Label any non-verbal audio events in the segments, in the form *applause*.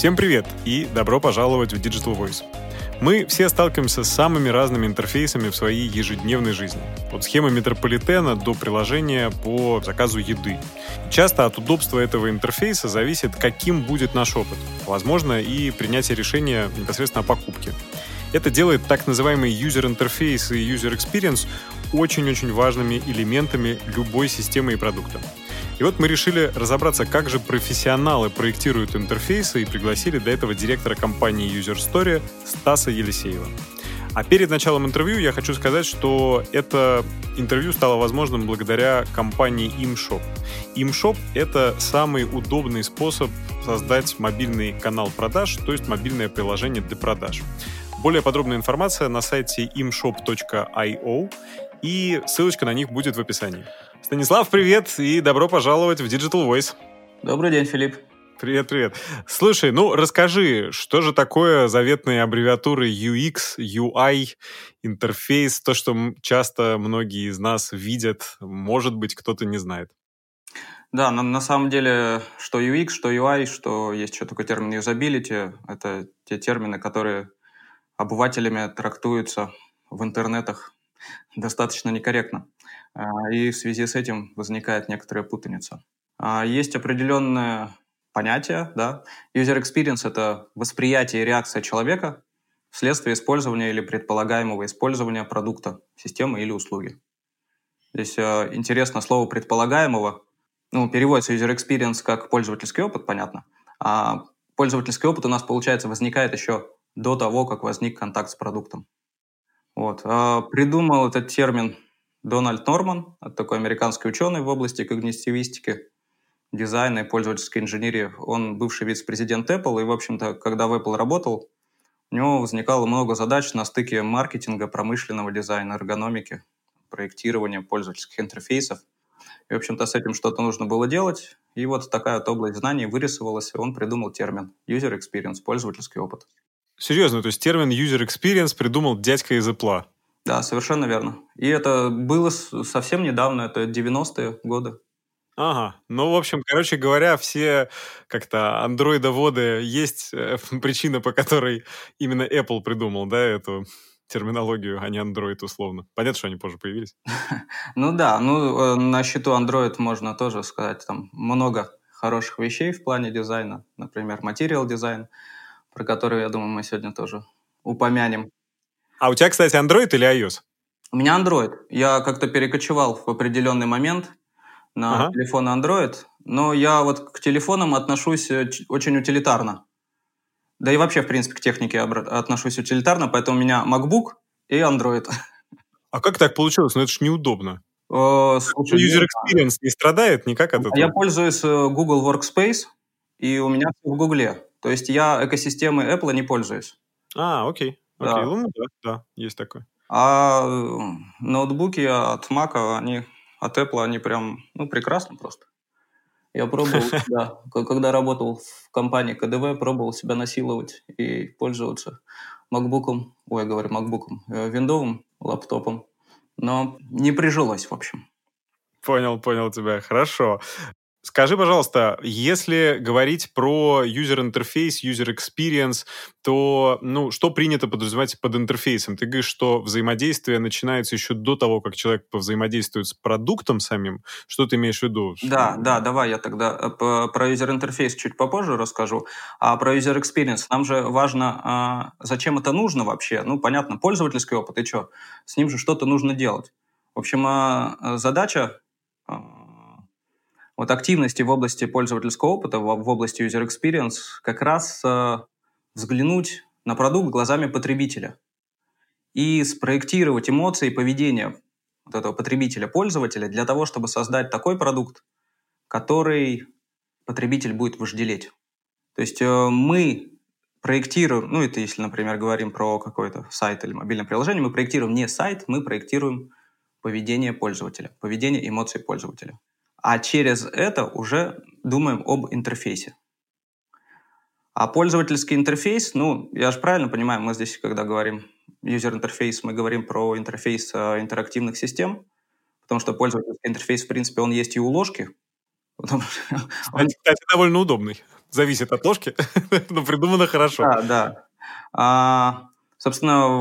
Всем привет и добро пожаловать в Digital Voice. Мы все сталкиваемся с самыми разными интерфейсами в своей ежедневной жизни. От схемы метрополитена до приложения по заказу еды. Часто от удобства этого интерфейса зависит, каким будет наш опыт. Возможно, и принятие решения непосредственно о покупке. Это делает так называемый user interface и user experience очень-очень важными элементами любой системы и продукта. И вот мы решили разобраться, как же профессионалы проектируют интерфейсы и пригласили для этого директора компании User Story Стаса Елисеева. А перед началом интервью я хочу сказать, что это интервью стало возможным благодаря компании ImShop. ImShop — это самый удобный способ создать мобильный канал продаж, то есть мобильное приложение для продаж. Более подробная информация на сайте imshop.io, и ссылочка на них будет в описании. Станислав, привет и добро пожаловать в Digital Voice. Добрый день, Филипп. Привет, привет. Слушай, ну расскажи, что же такое заветные аббревиатуры UX, UI, интерфейс, то, что часто многие из нас видят, может быть, кто-то не знает. Да, на, на самом деле, что UX, что UI, что есть еще такой термин юзабилити, это те термины, которые обывателями трактуются в интернетах достаточно некорректно. А, и в связи с этим возникает некоторая путаница. А, есть определенное понятие, да. User experience — это восприятие и реакция человека вследствие использования или предполагаемого использования продукта, системы или услуги. Здесь э, интересно слово «предполагаемого». Ну, переводится user experience как пользовательский опыт, понятно. А пользовательский опыт у нас, получается, возникает еще до того, как возник контакт с продуктом. Вот. А придумал этот термин Дональд Норман, такой американский ученый в области когнитивистики, дизайна и пользовательской инженерии. Он бывший вице-президент Apple, и, в общем-то, когда в Apple работал, у него возникало много задач на стыке маркетинга, промышленного дизайна, эргономики, проектирования пользовательских интерфейсов. И, в общем-то, с этим что-то нужно было делать. И вот такая вот область знаний вырисовалась, и он придумал термин user experience, пользовательский опыт. Серьезно, то есть термин user experience придумал дядька из Apple? Да, совершенно верно. И это было совсем недавно, это 90-е годы. Ага. Ну, в общем, короче говоря, все как-то андроидоводы есть э, *laughs* причина, по которой именно Apple придумал, да, эту терминологию, а не Android условно. Понятно, что они позже появились? *laughs* Ну да, ну э, на счету Android можно тоже сказать, там много хороших вещей в плане дизайна, например, материал дизайн, про который, я думаю, мы сегодня тоже упомянем. А у тебя, кстати, Android или iOS? У меня Android. Я как-то перекочевал в определенный момент на ага. телефон Android, но я вот к телефонам отношусь э, очень утилитарно. Да и вообще, в принципе, к технике отношусь утилитарно, поэтому у меня MacBook и Android. А как так получилось? Ну это же неудобно. Э, слушай, User experience не страдает никак от этого? Я пользуюсь э, Google Workspace, и у меня все в Google. То есть я экосистемой Apple не пользуюсь. А, окей. Окей, да. ну да, да, есть такое. А ноутбуки от Mac, они от Apple, они прям, ну, прекрасно просто. Я пробовал, *laughs* да, когда работал в компании КДВ, пробовал себя насиловать и пользоваться MacBook, ой, говорю MacBook, э, виндовым лаптопом, но не прижилось, в общем. Понял, понял тебя. Хорошо. Скажи, пожалуйста, если говорить про interface, user experience, то ну, что принято подразумевать под интерфейсом? Ты говоришь, что взаимодействие начинается еще до того, как человек повзаимодействует с продуктом самим. Что ты имеешь в виду? Да, да, давай я тогда э, про interface чуть попозже расскажу. А про user experience нам же важно, а, зачем это нужно вообще. Ну, понятно, пользовательский опыт, и что? С ним же что-то нужно делать. В общем, а, задача а, вот активности в области пользовательского опыта, в, области user experience, как раз э, взглянуть на продукт глазами потребителя и спроектировать эмоции и поведение вот этого потребителя-пользователя для того, чтобы создать такой продукт, который потребитель будет вожделеть. То есть э, мы проектируем, ну это если, например, говорим про какой-то сайт или мобильное приложение, мы проектируем не сайт, мы проектируем поведение пользователя, поведение эмоций пользователя а через это уже думаем об интерфейсе. А пользовательский интерфейс, ну, я же правильно понимаю, мы здесь, когда говорим user интерфейс, мы говорим про интерфейс э, интерактивных систем, потому что пользовательский интерфейс, в принципе, он есть и у ложки. *laughs* Кстати, довольно удобный. Зависит от ложки, *laughs* но придумано хорошо. Да, да. А, собственно,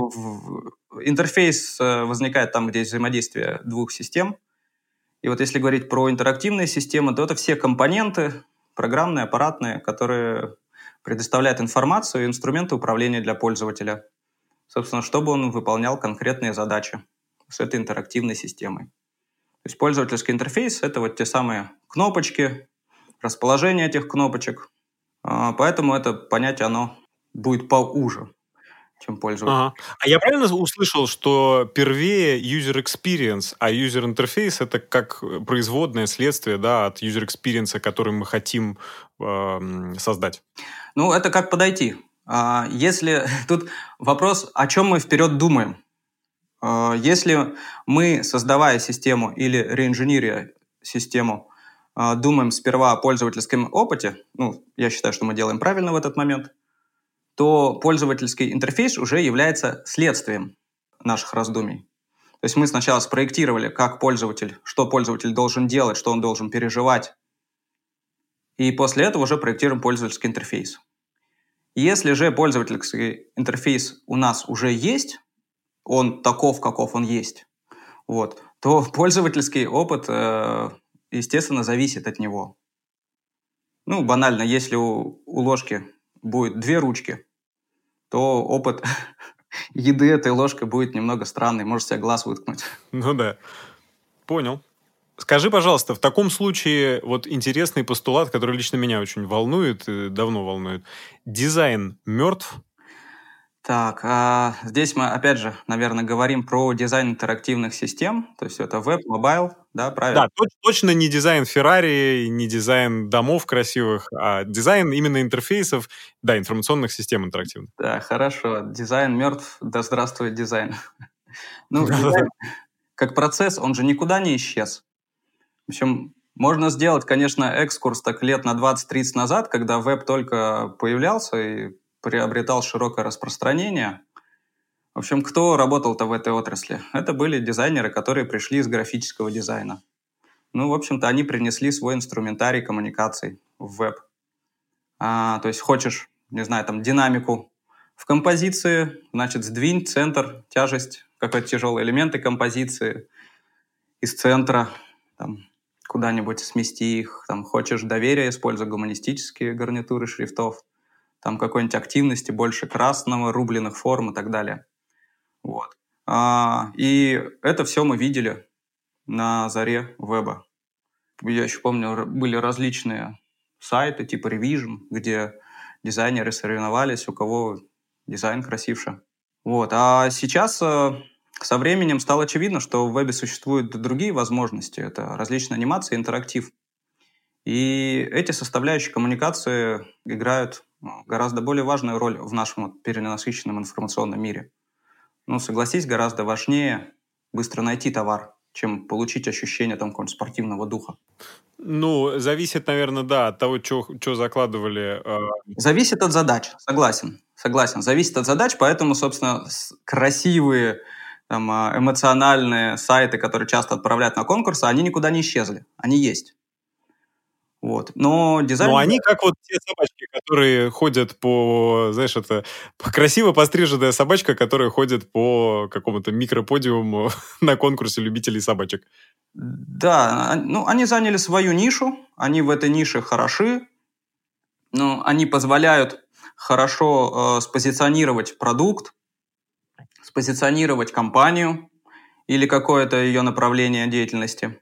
интерфейс э, возникает там, где взаимодействие двух систем. И вот если говорить про интерактивные системы, то это все компоненты, программные, аппаратные, которые предоставляют информацию и инструменты управления для пользователя. Собственно, чтобы он выполнял конкретные задачи с этой интерактивной системой. То есть пользовательский интерфейс — это вот те самые кнопочки, расположение этих кнопочек. А, поэтому это понятие, оно будет поуже, чем пользователь. Ага. А я правильно услышал, что первее user experience, а user interface — это как производное следствие да, от user experience, который мы хотим э, создать? Ну, это как подойти. А, если *laughs* тут вопрос, о чем мы вперед думаем. А, если мы, создавая систему или реинжинируя систему, а, думаем сперва о пользовательском опыте, ну, я считаю, что мы делаем правильно в этот момент, то пользовательский интерфейс уже является следствием наших раздумий. То есть мы сначала спроектировали, как пользователь, что пользователь должен делать, что он должен переживать, и после этого уже проектируем пользовательский интерфейс. Если же пользовательский интерфейс у нас уже есть, он таков, каков он есть, вот, то *laughs* пользовательский опыт, э, естественно, зависит от него. Ну, банально, если у, у ложки будет две ручки, то опыт *laughs* еды этой ложкой будет немного странный, может себе глаз выткнуть. *laughs* Ну да, понял. Скажи, пожалуйста, в таком случае вот интересный постулат, который лично меня очень волнует, давно волнует. Дизайн мертв? Так, а здесь мы, опять же, наверное, говорим про дизайн интерактивных систем, то есть это веб, mobile, да, правильно? Да, точно не дизайн Феррари, не дизайн домов красивых, а дизайн именно интерфейсов, да, информационных систем интерактивных. Да, хорошо. Дизайн мертв, да здравствует дизайн. *laughs* Ну, как процесс, он же никуда не исчез. В общем, можно сделать, конечно, экскурс так лет на 20-30 назад, когда веб только появлялся и приобретал широкое распространение. В общем, кто работал-то в этой отрасли? Это были дизайнеры, которые пришли из графического дизайна. Ну, в общем-то, они принесли свой инструментарий коммуникаций в веб. А, то есть хочешь, не знаю, там, динамику в композиции, значит, сдвинь центр, тяжесть, какой-то тяжелые элементы композиции из центра, там, куда-нибудь смести их, там, хочешь доверие, используй гуманистические гарнитуры шрифтов, там какой-нибудь активности, больше красного, рубленых форм и так далее. Вот. А, и это все мы видели на заре веба. Я еще помню, были различные сайты типа Revision, где дизайнеры соревновались, у кого дизайн красивше. Вот. А сейчас э, со временем стало очевидно, что в вебе существуют другие возможности. Это различные анимации, интерактив. И эти составляющие коммуникации играют гораздо более важную роль в нашем перенасыщенном информационном мире. Ну, согласись, гораздо важнее быстро найти товар, чем получить ощущение там какого-нибудь спортивного духа. Ну, зависит, наверное, да, от того, что закладывали. Э... Зависит от задач, согласен. Согласен, зависит от задач, поэтому, собственно, красивые там, а, эмоциональные сайты, которые часто отправляют на конкурсы, они никуда не исчезли, они есть. Вот. Но дизайн... Но они как вот те собачки, которые ходят по, знаешь, это *laughs* красиво постриженная собачка, которая ходит по какому-то микроподиуму *laughs* на конкурсе любителей собачек. Да, а, ну, они заняли свою нишу, они в этой нише хороши, но они позволяют хорошо э, спозиционировать продукт, спозиционировать компанию или какое-то ее направление деятельности,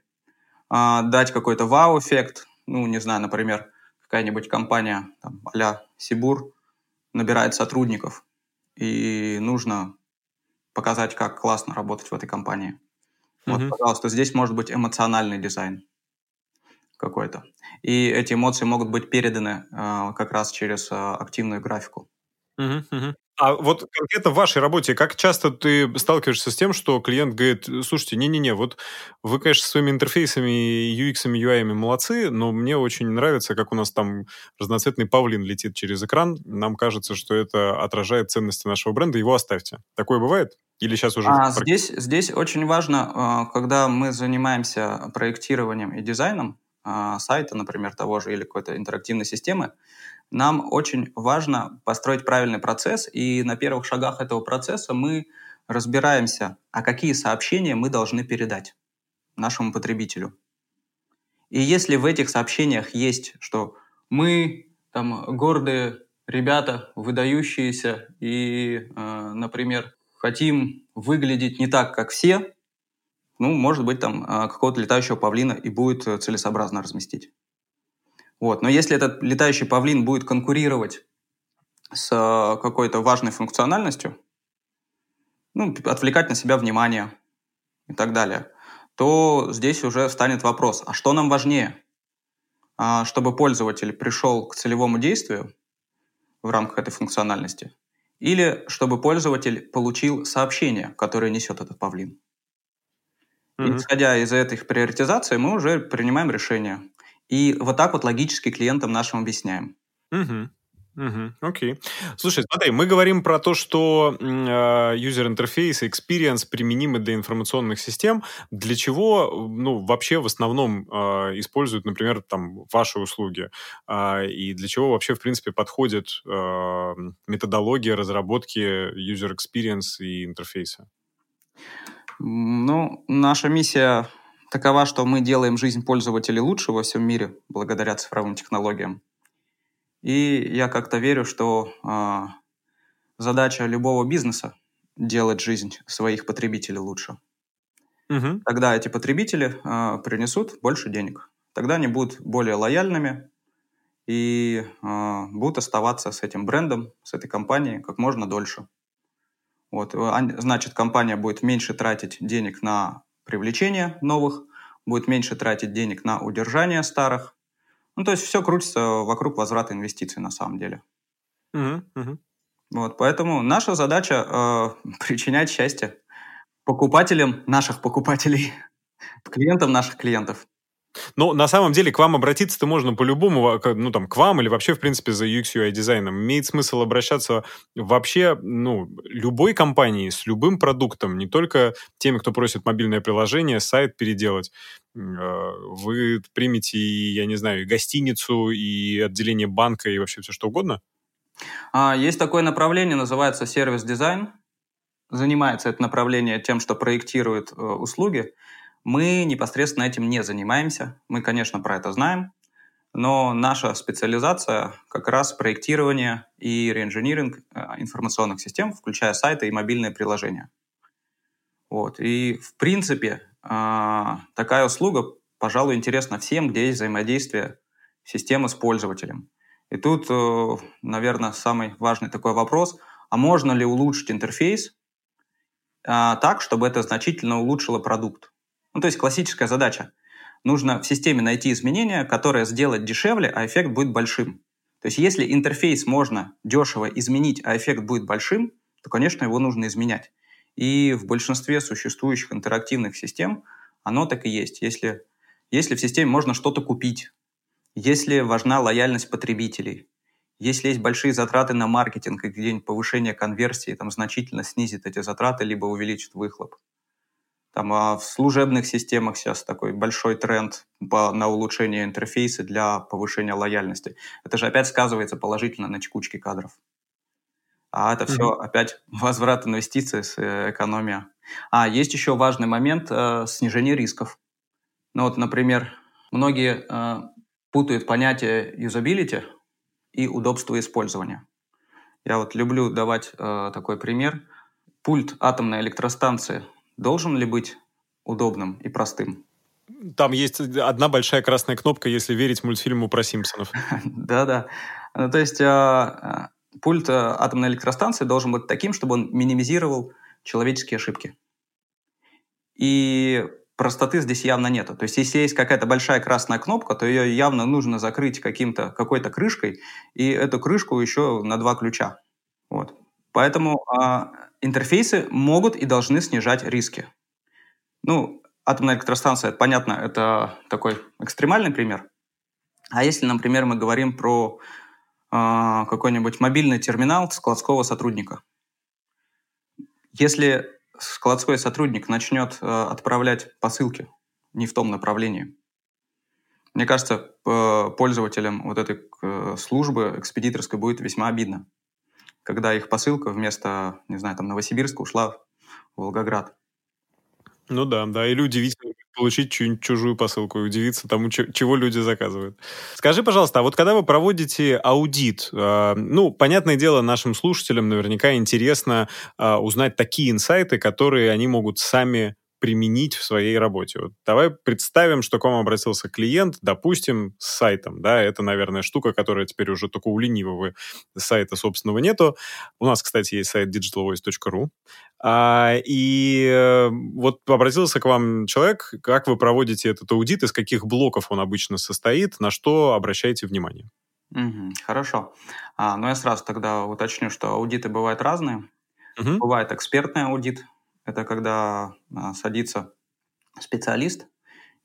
а, дать какой-то вау-эффект. Ну, не знаю, например, какая-нибудь компания там, а Сибур набирает сотрудников, и нужно показать, как классно работать в этой компании. Вот, mm-hmm. пожалуйста, здесь может быть эмоциональный дизайн какой-то. И эти эмоции могут быть переданы э, как раз через э, активную графику. Uh-huh, uh-huh. А вот конкретно в вашей работе, как часто ты сталкиваешься с тем, что клиент говорит, слушайте, не-не-не, вот вы, конечно, своими интерфейсами, UX, UI молодцы, но мне очень нравится, как у нас там разноцветный павлин летит через экран. Нам кажется, что это отражает ценности нашего бренда, его оставьте. Такое бывает? Или сейчас уже... А, здесь, здесь очень важно, а, когда мы занимаемся проектированием и дизайном, э, сайта, например, того же или какой-то интерактивной системы, нам очень важно построить правильный процесс, и на первых шагах этого процесса мы разбираемся, а какие сообщения мы должны передать нашему потребителю. И если в этих сообщениях есть, что мы там гордые ребята, выдающиеся, и, э, например, хотим выглядеть не так, как все, ну, может быть, там э, какого-то летающего павлина и будет целесообразно разместить. Вот. Но если этот летающий павлин будет конкурировать с э, какой-то важной функциональностью, ну, отвлекать на себя внимание и так далее, то здесь уже встанет вопрос, а что нам важнее? А, чтобы пользователь пришел к целевому действию в рамках этой функциональности, или чтобы пользователь получил сообщение, которое несет этот павлин. Mm-hmm. Исходя из этих приоритизаций, мы уже принимаем решение. И вот так вот логически клиентам нашим объясняем. Угу. Угу, окей. Слушай, смотри, мы говорим про то, что юзер-интерфейс и experience применимы для информационных систем. Для чего, ну, вообще в основном э, используют, например, там, ваши услуги? Э, и для чего вообще, в принципе, подходит э, методология разработки user experience и интерфейса? Ну, наша миссия такова, что мы делаем жизнь пользователей лучше во всем мире благодаря цифровым технологиям. И я как-то верю, что э, задача любого бизнеса делать жизнь своих потребителей лучше. Угу. Тогда эти потребители э, принесут больше денег. Тогда они будут более лояльными и э, будут оставаться с этим брендом, с этой компанией как можно дольше. Вот, значит, компания будет меньше тратить денег на привлечение новых, будет меньше тратить денег на удержание старых, ну, то есть все крутится вокруг возврата инвестиций на самом деле. Угу, угу. Вот, поэтому наша задача э, *laughs* причинять счастье покупателям наших покупателей, *laughs* клиентам наших клиентов. Но на самом деле к вам обратиться-то можно по-любому, ну там, к вам или вообще, в принципе, за UX UI дизайном. Имеет смысл обращаться вообще, ну, любой компании с любым продуктом, не только теми, кто просит мобильное приложение, сайт переделать. Э, вы примете, я не знаю, и гостиницу, и отделение банка, и вообще все что угодно? А, есть такое направление, называется сервис-дизайн. Занимается это направление тем, что проектирует э, услуги. Мы непосредственно этим не занимаемся. Мы, конечно, про это знаем, но наша специализация как раз проектирование и реинжиниринг э, информационных систем, включая сайты и мобильные приложения. Вот. И, в принципе, а, такая услуга, пожалуй, интересна всем, где есть взаимодействие системы с пользователем. И тут, э, наверное, самый важный такой вопрос, а можно ли улучшить интерфейс так, чтобы это значительно улучшило продукт? Ну, то есть классическая задача. Нужно в системе найти изменения, которые сделать дешевле, а эффект будет большим. То есть если интерфейс можно дешево изменить, а эффект будет большим, то, конечно, его нужно изменять. И в большинстве существующих интерактивных систем оно так и есть. Если, если в системе можно что-то купить, если важна лояльность потребителей, если есть большие затраты на маркетинг и где-нибудь повышение конверсии там, значительно снизит эти затраты, либо увеличит выхлоп. Там, а в служебных системах сейчас такой большой тренд по, на улучшение интерфейса для повышения лояльности. Это же опять сказывается положительно на текучке кадров. А это mm-hmm. все опять *laughs* возврат инвестиций, э, экономия. А есть еще важный момент э, снижение рисков. Ну вот, например, многие э, путают понятие юзабилити и удобство использования. Я вот люблю давать э, такой пример. Пульт атомной электростанции должен ли быть удобным и простым? Там есть одна большая красная кнопка, если верить мультфильму про Симпсонов. *laughs* Да-да. Ну, то есть а, пульт э, атомной электростанции должен быть таким, чтобы он минимизировал человеческие ошибки. И простоты здесь явно нету. То есть если есть какая-то большая красная кнопка, то ее явно нужно закрыть каким-то, какой-то крышкой, и эту крышку еще на два ключа. Вот. Поэтому э, интерфейсы могут и должны снижать риски. Ну, атомная электростанция, понятно, это такой экстремальный пример. А если, например, мы говорим про э, какой-нибудь мобильный терминал складского сотрудника. Если складской сотрудник начнет э, отправлять посылки не в том направлении, Мне кажется, пользователям вот этой службы экспедиторской будет весьма обидно, когда их посылка вместо, не знаю, там Новосибирска ушла в Волгоград. Ну да, да, или удивительно получить чью-нибудь чужую посылку и удивиться тому, чего люди заказывают. Скажи, пожалуйста, а вот когда вы проводите аудит, э, ну, понятное дело, нашим слушателям наверняка интересно э, узнать такие инсайты, которые они могут сами применить в своей работе. Вот давай представим, что к вам обратился клиент, допустим, с сайтом, да, это, наверное, штука, которая теперь уже только у ленивого сайта собственного нету. У нас, кстати, есть сайт digitalvoice.ru. А, и э, вот обратился к вам человек, как вы проводите этот аудит, из каких блоков он обычно состоит, на что обращаете внимание? Угу, хорошо. А, ну, я сразу тогда уточню, что аудиты бывают разные. Угу. Бывает экспертный аудит, это когда а, садится специалист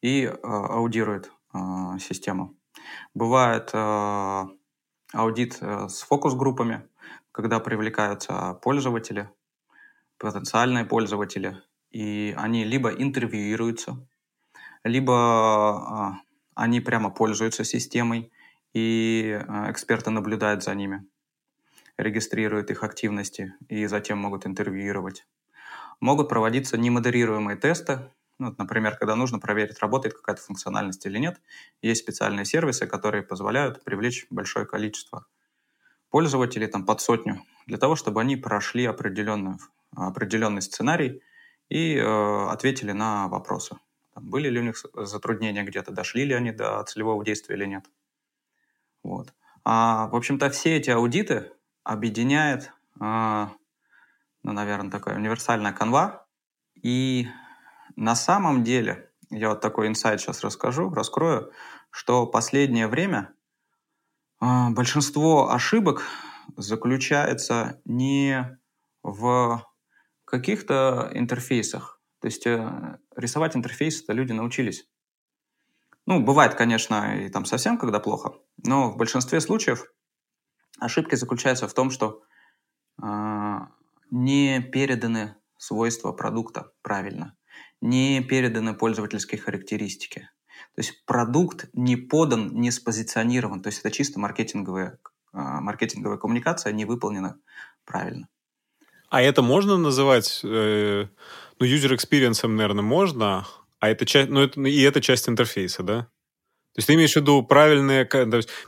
и а, аудирует а, систему. Бывает аудит а, с фокус-группами, когда привлекаются пользователи, потенциальные пользователи, и они либо интервьюируются, либо они прямо пользуются системой, и эксперты наблюдают за ними, регистрируют их активности и затем могут интервьюировать. Могут проводиться немодерируемые тесты, ну, например, когда нужно проверить, работает какая-то функциональность или нет. Есть специальные сервисы, которые позволяют привлечь большое количество пользователей, там под сотню, для того, чтобы они прошли определенную, определенный сценарий и э, ответили на вопросы. Там, были ли у них затруднения где-то, дошли ли они до целевого действия или нет. Вот. А, в общем-то, все эти аудиты объединяет э, ну, наверное, такая универсальная канва. И на самом деле, я вот такой инсайт сейчас расскажу, раскрою, что последнее время э, большинство ошибок заключается не в каких-то интерфейсах. То есть э, рисовать интерфейсы-то люди научились. Ну, бывает, конечно, и там совсем, когда плохо, но в большинстве случаев ошибки заключаются в том, что э, не переданы свойства продукта правильно, не переданы пользовательские характеристики. То есть продукт не подан, не спозиционирован. То есть это чисто маркетинговая, а, маркетинговая коммуникация не выполнена правильно. А это можно называть, э, ну, user experience, наверное, можно, а это часть, ну, это, и это часть интерфейса, да? То есть ты имеешь в виду правильные,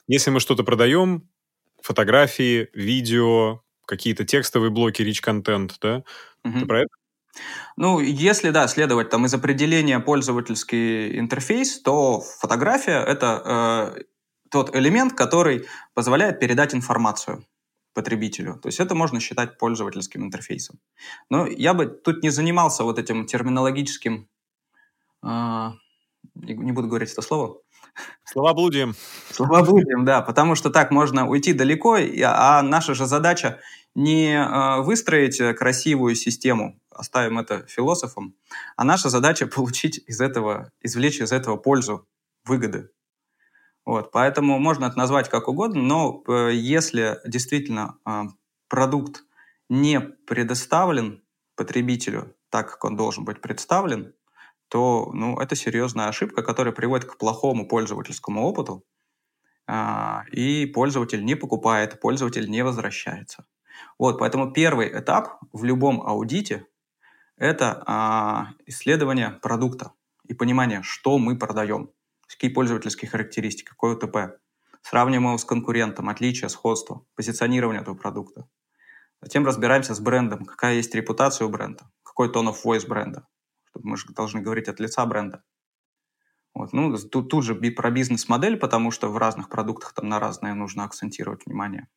если мы что-то продаем, фотографии, видео, какие-то текстовые блоки, rich content, да? Угу. Ты про это? Ну, если, да, следовать там из определения пользовательский интерфейс, то фотография — это э, тот элемент, который позволяет передать информацию потребителю. То есть это можно считать пользовательским интерфейсом. Но я бы тут не занимался вот этим терминологическим... Э, не буду говорить это слово. Словоблудием. Словоблудием, да, потому что так можно уйти далеко, а наша же задача не э, выстроить красивую систему, оставим это философам, а наша задача *laughs* получить из этого, извлечь из этого пользу, выгоды. Вот, поэтому можно это назвать как угодно, но э, если действительно э, продукт не предоставлен потребителю так, как он должен быть представлен, то ну, это серьезная ошибка, которая приводит к плохому пользовательскому опыту, а, и пользователь не покупает, пользователь не возвращается. Вот, поэтому первый этап в любом аудите – это а, исследование продукта и понимание, что мы продаем, какие пользовательские характеристики, какой УТП. Сравниваем его с конкурентом, отличия, сходство, позиционирование этого продукта. Затем разбираемся с брендом, какая есть репутация у бренда, какой тон of voice бренда, мы же должны говорить от лица бренда. Вот. Ну, тут, тут же про бизнес-модель, потому что в разных продуктах там на разное нужно акцентировать внимание.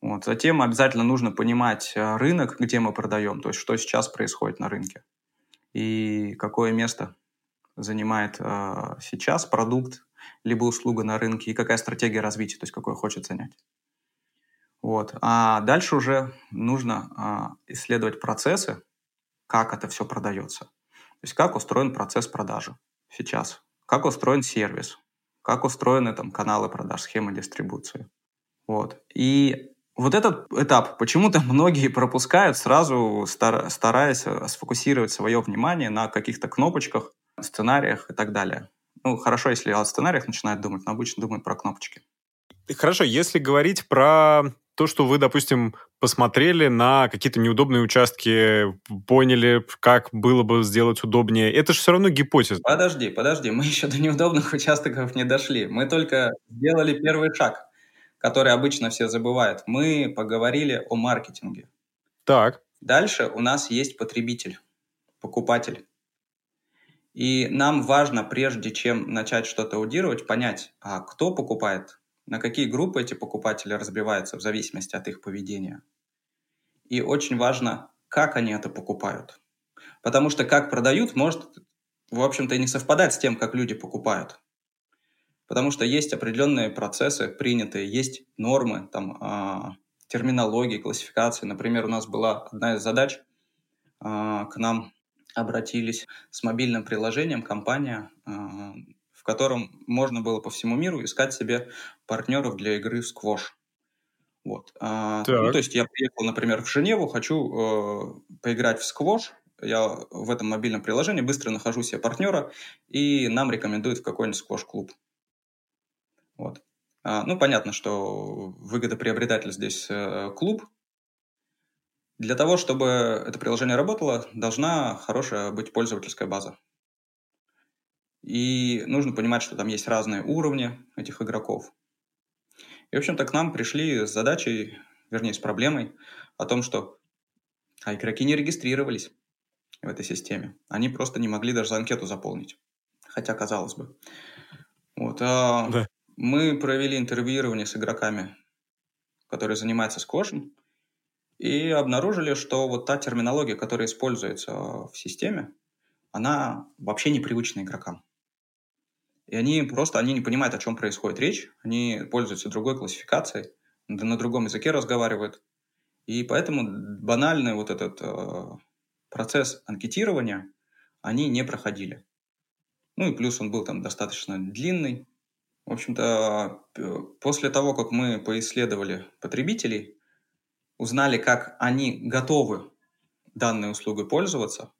Вот. Затем обязательно нужно понимать э, рынок, где мы продаем, то есть что сейчас происходит на рынке и какое место занимает э, сейчас продукт либо услуга на рынке и какая стратегия развития, то есть какой хочет занять. Вот. А дальше уже нужно э, исследовать процессы, как это все продается. То есть как устроен процесс продажи сейчас, как устроен сервис, как устроены там каналы продаж, схемы дистрибуции. Вот. И вот этот этап почему-то *laughs* многие пропускают сразу, стараясь э, сфокусировать свое внимание на каких-то кнопочках, сценариях и так далее. Ну, хорошо, если о сценариях начинают думать, но обычно думают про кнопочки. Хорошо, если говорить про то, что вы, допустим, посмотрели на какие-то неудобные участки, поняли, как было бы сделать удобнее, это же все равно гипотеза. Подожди, подожди, мы *laughs* еще до неудобных участков не дошли. Мы только сделали первый шаг, который обычно все забывают. Мы поговорили о маркетинге. Так. Дальше у нас есть потребитель, покупатель. И нам важно, прежде чем начать что-то аудировать, понять, а кто покупает, на какие группы эти покупатели разбиваются в зависимости от их поведения. И очень важно, как они это покупают. Потому что как продают, может, в общем-то, и не совпадать с тем, как люди покупают. Потому что есть определенные процессы принятые, есть нормы, там, э, терминологии, классификации. Например, у нас была одна из задач, э, к нам обратились с мобильным приложением компания, э, в котором можно было по всему миру искать себе партнеров для игры в сквош. Вот. А, ну, то есть я приехал, например, в Женеву, хочу э, поиграть в сквош, я в этом мобильном приложении быстро нахожу себе партнера, и нам рекомендуют в какой-нибудь сквош-клуб. Вот. А, ну, понятно, что выгодоприобретатель здесь э, клуб. Для того, чтобы это приложение работало, должна хорошая быть пользовательская база. И нужно понимать, что там есть разные уровни этих игроков. И, в общем-то, к нам пришли с задачей, вернее, с проблемой о том, что а игроки не регистрировались в этой системе. Они просто не могли даже анкету заполнить. Хотя, казалось бы. Вот, а да. Мы провели интервьюирование с игроками, которые занимаются сквошем, и обнаружили, что вот та терминология, которая используется в системе, она вообще непривычна игрокам. И они просто они не понимают, о чем происходит речь. Они пользуются другой классификацией, на другом языке разговаривают. И поэтому банальный вот этот э, процесс анкетирования они не проходили. Ну и плюс он был там достаточно длинный. В общем-то, после того, как мы поисследовали потребителей, узнали, как они готовы данной услугой пользоваться,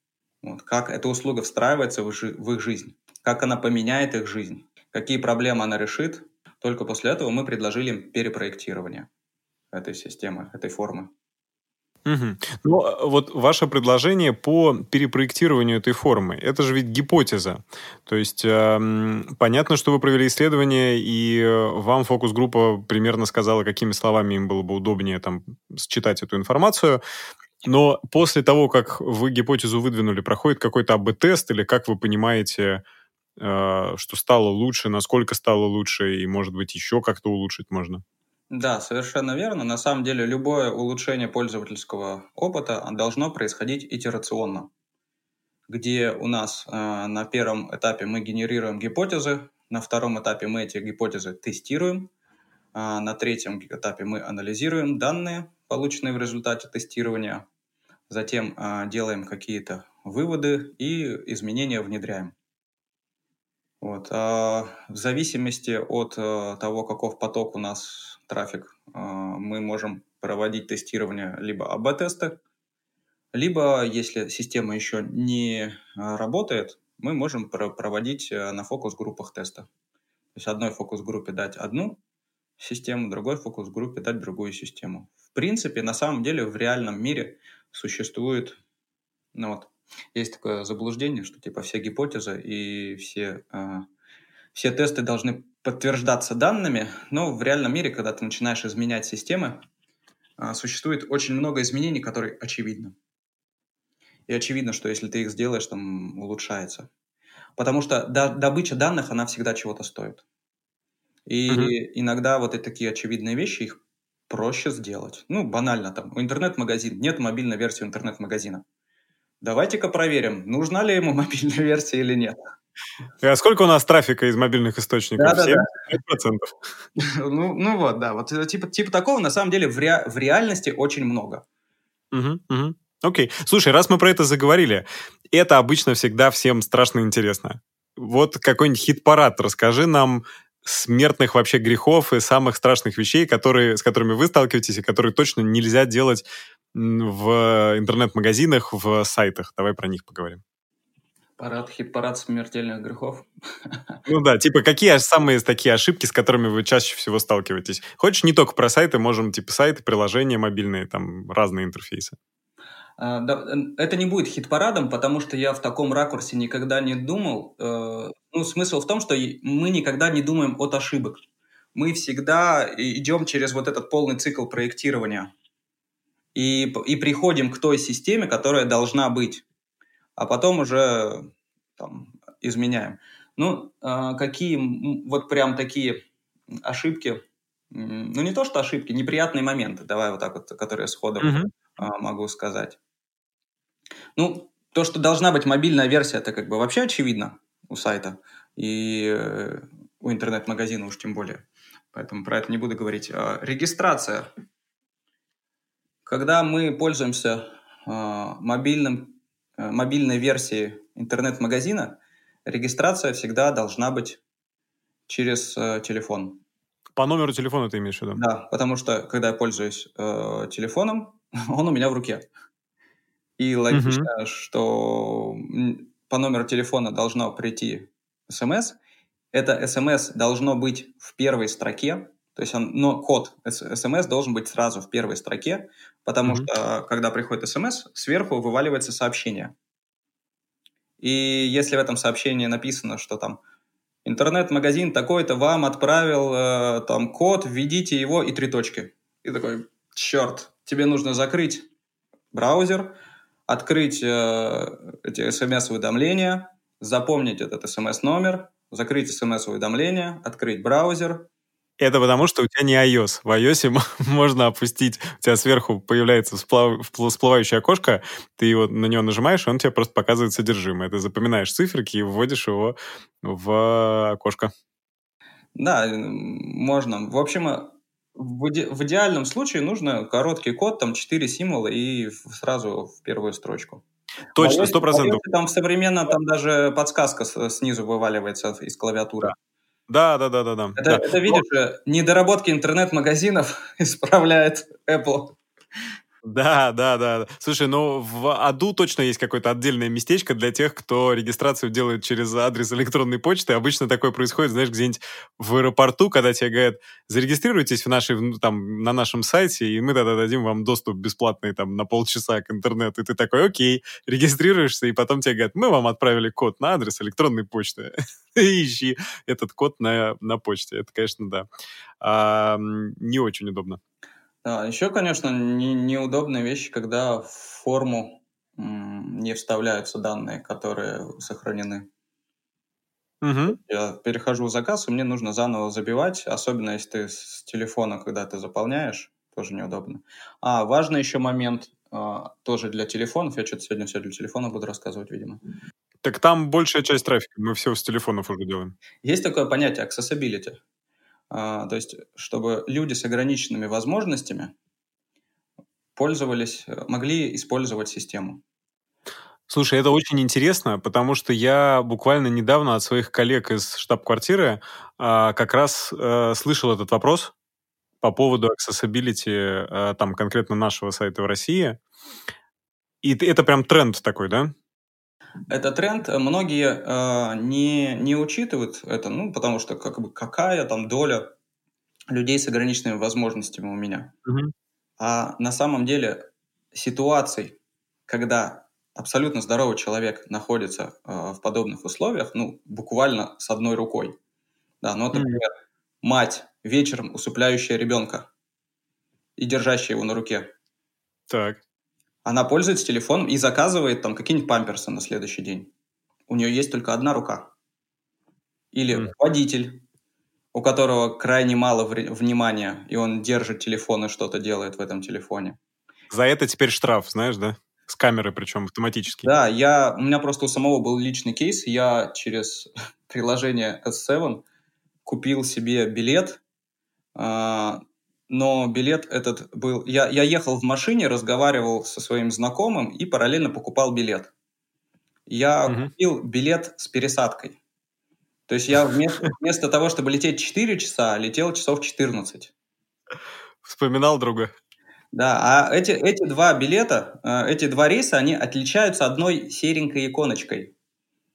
вот, как эта услуга встраивается в, в их жизнь, как она поменяет их жизнь, какие проблемы она решит. Только после этого мы предложили им перепроектирование этой системы, этой формы. Угу. Ну, а, вот ваше предложение по перепроектированию этой формы, это же ведь гипотеза. То есть э, понятно, что вы провели исследование, и э, вам фокус-группа примерно сказала, какими словами им было бы удобнее там считать эту информацию. Но после того, как вы гипотезу выдвинули, проходит какой-то АБ-тест, или как вы понимаете, что стало лучше, насколько стало лучше, и, может быть, еще как-то улучшить можно? Да, совершенно верно. На самом деле любое улучшение пользовательского опыта должно происходить итерационно, где у нас э, на первом этапе мы генерируем гипотезы, на втором этапе мы эти гипотезы тестируем, э, на третьем этапе мы анализируем данные, полученные в результате тестирования, затем э, делаем какие-то выводы и изменения внедряем. Вот. А в зависимости от э, того, каков поток у нас трафик, э, мы можем проводить тестирование либо АБ-тесты, либо, если система еще не э, работает, мы можем проводить на фокус-группах теста. То есть одной фокус-группе дать одну систему, другой фокус-группе дать другую систему. В принципе, на самом деле в реальном мире существует ну вот, есть такое заблуждение, что типа все гипотезы и все, э, все тесты должны подтверждаться данными, но в реальном мире, когда ты начинаешь изменять системы, э, существует очень много изменений, которые очевидны. И очевидно, что если ты их сделаешь, там улучшается. Потому что до, добыча данных, она всегда чего-то стоит. И uh иногда вот эти такие очевидные вещи, их проще сделать. Ну, банально там, у интернет-магазин, нет мобильной версии интернет-магазина. Давайте-ка проверим, нужна ли ему *laughs* мобильная версия или нет. А сколько у нас трафика из мобильных источников? Да, 75%. *laughs* Ну, ну вот, да. Вот э, типа, типа такого на самом деле в, ре, в реальности очень много. Угу, угу. Окей. Слушай, раз мы про это заговорили, это обычно всегда всем страшно интересно. Вот какой-нибудь хит-парад расскажи нам смертных вообще грехов и самых страшных вещей, которые, с которыми вы сталкиваетесь и которые точно нельзя делать в интернет-магазинах, в сайтах. Давай про них поговорим. Парад, хит-парад смертельных грехов. *laughs* Ну да, типа какие самые такие ошибки, с которыми вы чаще всего сталкиваетесь? Хочешь не только про сайты, можем типа сайты, приложения мобильные, там разные интерфейсы. А, это не будет хит-парадом, потому что я в таком ракурсе никогда не думал. Э, ну, смысл в том, что мы никогда не думаем от ошибок. Мы всегда идем через вот этот полный цикл проектирования и, и приходим к той системе, которая должна быть, а потом уже там, изменяем. Ну, э, какие вот прям такие ошибки, ну не то что ошибки, неприятные моменты, давай вот так вот, которые сходу mm-hmm. могу сказать. Ну, то, что должна быть мобильная версия, это как бы вообще очевидно у сайта и э, у интернет-магазина уж тем более. Поэтому про это не буду говорить. А, регистрация. Когда мы пользуемся а, мобильным, э, мобильной версией интернет-магазина, регистрация всегда должна быть через э, телефон. По номеру телефона ты имеешь в виду? Да, потому что когда я пользуюсь э, телефоном, *laughs* он у меня в руке. И логично, угу. что по номеру телефона должно прийти смс. Это смс должно быть в первой строке, то есть он, но код смс должен быть сразу в первой строке, потому mm что когда приходит смс, сверху вываливается сообщение. И если в этом сообщении написано, что там интернет-магазин такой-то вам отправил э, там код, введите его и три точки. И такой, черт, тебе нужно закрыть браузер, открыть э, эти смс-уведомления, запомнить этот смс-номер, закрыть смс-уведомления, открыть браузер. Это потому, что у тебя не iOS. В iOS *laughs* можно опустить, у тебя сверху появляется всплав, всплывающее окошко, ты его, на него нажимаешь, и он тебе просто показывает содержимое. Ты запоминаешь циферки и вводишь его в окошко. Да, можно. В общем, в, иде в идеальном случае нужно короткий код, там 4 символа и сразу в первую строчку. Точно, сто процентов. Там современно там даже подсказка снизу вываливается из клавиатуры. Да, да, да, да, да. Это, да. это видишь, недоработки интернет-магазинов *laughs* исправляет Apple. Да, да, да. Слушай, ну в Аду точно есть какое-то отдельное местечко для тех, кто регистрацию делает через адрес электронной почты. Обычно такое происходит, знаешь, где-нибудь в аэропорту, когда тебе говорят, зарегистрируйтесь в нашей, там, на нашем сайте, и мы тогда дадим вам доступ бесплатный там на полчаса к интернету. И ты такой, окей, регистрируешься, и потом тебе говорят, мы вам отправили код на адрес электронной почты. *laughs* Ищи этот код на, на почте. Это, конечно, да. А, не очень удобно. Да, еще, конечно, не, неудобные вещи, когда в форму не вставляются данные, которые сохранены. Угу. Я перехожу в заказ, и мне нужно заново забивать, особенно если ты с телефона, когда ты заполняешь, тоже неудобно. А, важный еще момент, а, тоже для телефонов, я что-то сегодня все для телефона буду рассказывать, видимо. Так там большая часть трафика, мы все с телефонов уже делаем. Есть такое понятие accessibility. А, то есть, чтобы люди с ограниченными возможностями пользовались, э, могли использовать систему. Слушай, это очень интересно, потому что я буквально недавно от своих коллег из штаб-квартиры а, как раз э, слышал этот вопрос по поводу accessibility э, там конкретно нашего сайта в России. И это прям тренд такой, да? Это тренд. Многие э, не, не учитывают это, ну, потому что как бы какая там доля людей с ограниченными возможностями у меня. Угу. А на самом деле ситуаций, когда абсолютно здоровый человек находится э, в подобных условиях, ну, буквально с одной рукой. Да, ну, например, mm мать вечером усыпляющая ребенка и держащая его на руке. Так она пользуется телефоном и заказывает там какие-нибудь памперсы на следующий день. У нее есть только одна рука. Или mm. водитель, у которого крайне мало внимания, и он держит телефон и что-то делает в этом телефоне. За это теперь штраф, знаешь, да? С камеры, причем автоматически. Да, я, у меня просто у самого был личный кейс. Я через *laughs* приложение S7 купил себе билет а, но билет этот был... Я, я ехал в машине, разговаривал со своим знакомым и параллельно покупал билет. Я угу. купил билет с пересадкой. То есть я вместо, *laughs* вместо того, чтобы лететь 4 часа, летел часов 14. Вспоминал друга. Да, а эти, эти два билета, э, эти два рейса, они отличаются одной серенькой иконочкой.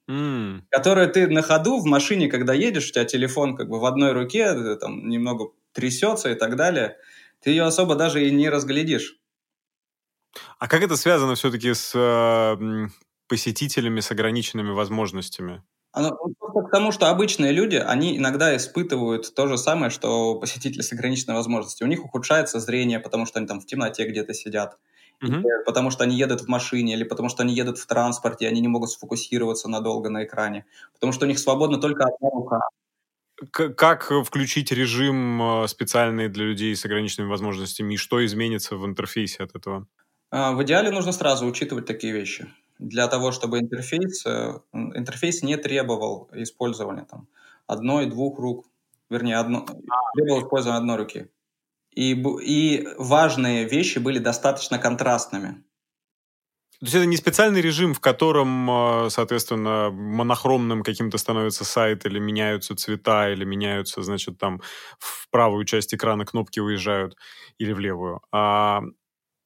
mm. которые ты на ходу в машине, когда едешь, у тебя телефон как бы в одной руке, там немного трясется и так далее, ты ее особо даже и не разглядишь. А как это связано все-таки с э, посетителями с ограниченными возможностями? Оно просто к тому, что обычные люди, они иногда испытывают то же самое, что посетители с ограниченной возможностью. У них ухудшается зрение, потому что они там в темноте где-то сидят, угу. или потому что они едут в машине, или потому что они едут в транспорте, они не могут сфокусироваться надолго на экране, потому что у них свободна только одна рука. Как включить режим э, специальный для людей с ограниченными возможностями, и что изменится в интерфейсе от этого? А, в идеале нужно сразу учитывать такие вещи для того, чтобы интерфейс, э, интерфейс не требовал использования там, одной-двух рук, вернее, одно, требовал использования одной руки. И, и важные вещи были достаточно контрастными. То есть это не специальный режим, в котором, э, соответственно, монохромным каким-то становится сайт, или меняются цвета, или меняются, значит, там в правую часть экрана кнопки уезжают, или в левую. А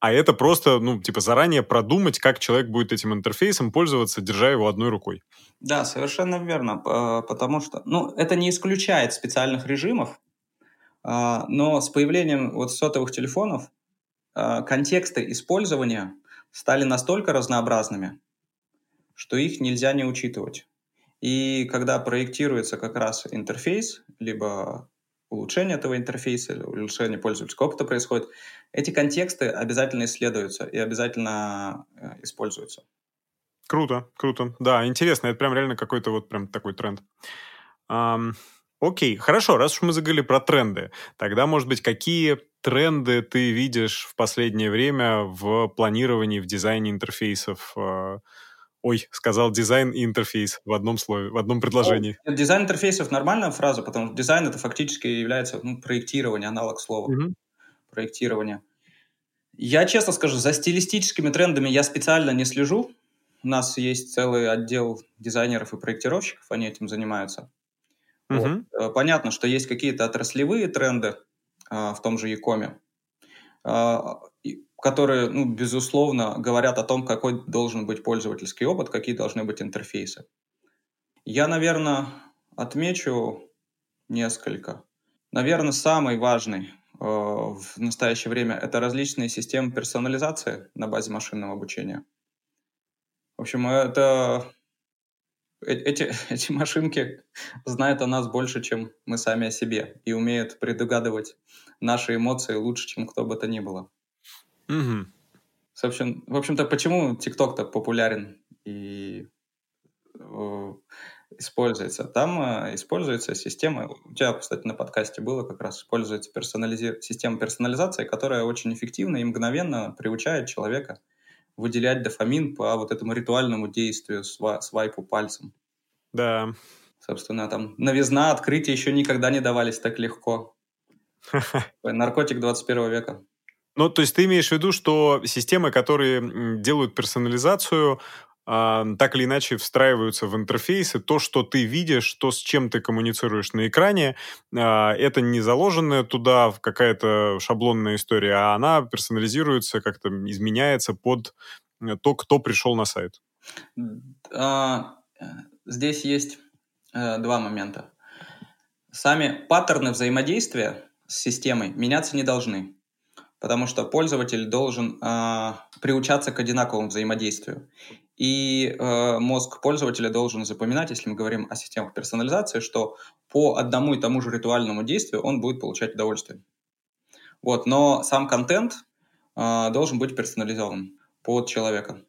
а это просто, ну, типа, заранее продумать, как человек будет этим интерфейсом пользоваться, держа его одной рукой. Да, совершенно верно, потому что, ну, это не исключает специальных режимов, а, но с появлением вот сотовых телефонов а, контексты использования стали настолько разнообразными, что их нельзя не учитывать. И когда проектируется как раз интерфейс, либо улучшение этого интерфейса, улучшение пользовательского опыта происходит, эти контексты обязательно исследуются и обязательно э, используются. Круто, круто. Да, интересно, это прям реально какой-то вот прям такой тренд. Окей, хорошо, раз уж мы заговорили про тренды, тогда, может быть, какие тренды ты видишь в последнее время в планировании, в дизайне интерфейсов, э, Ой, сказал дизайн и интерфейс в одном слове, в одном предложении. Ну, дизайн интерфейсов нормальная фраза, потому что дизайн это фактически является ну, проектирование, аналог слова. Угу. Проектирование. Я честно скажу, за стилистическими трендами я специально не слежу. У нас есть целый отдел дизайнеров и проектировщиков, они этим занимаются. Угу. Вот. Понятно, что есть какие-то отраслевые тренды в том же Якоме. А, которые, ну, безусловно, говорят о том, какой должен быть пользовательский опыт, какие должны быть интерфейсы. Я, наверное, отмечу несколько. Наверное, самый важный э, в настоящее время это различные системы персонализации на базе машинного обучения. В общем, это эти, *laughs* эти машинки знают о нас больше, чем мы сами о себе, и умеют предугадывать наши эмоции лучше, чем кто бы то ни было. Угу. В, общем, в общем-то, почему ТикТок-то популярен и э, используется? Там э, используется система, у тебя, кстати, на подкасте было как раз, используется персонализи... система персонализации, которая очень эффективно и мгновенно приучает человека выделять дофамин по вот этому ритуальному действию, сва... свайпу пальцем. Да. Собственно, там новизна, открытия еще никогда не давались так легко. *laughs* Наркотик 21 века. Ну, то есть ты имеешь в виду, что системы, которые делают персонализацию, так или иначе встраиваются в интерфейсы. То, что ты видишь, то, с чем ты коммуницируешь на экране, а, это не заложенная туда какая-то шаблонная история, а она персонализируется, как-то изменяется под э, то, кто пришел на сайт. А, здесь есть э, два момента. Сами паттерны взаимодействия с системой меняться не должны потому что пользователь должен э, приучаться к одинаковому взаимодействию. И э, мозг пользователя должен запоминать, если мы говорим о системах персонализации, что по одному и тому же ритуальному действию он будет получать удовольствие. Вот, но сам контент э, должен быть персонализован под человека.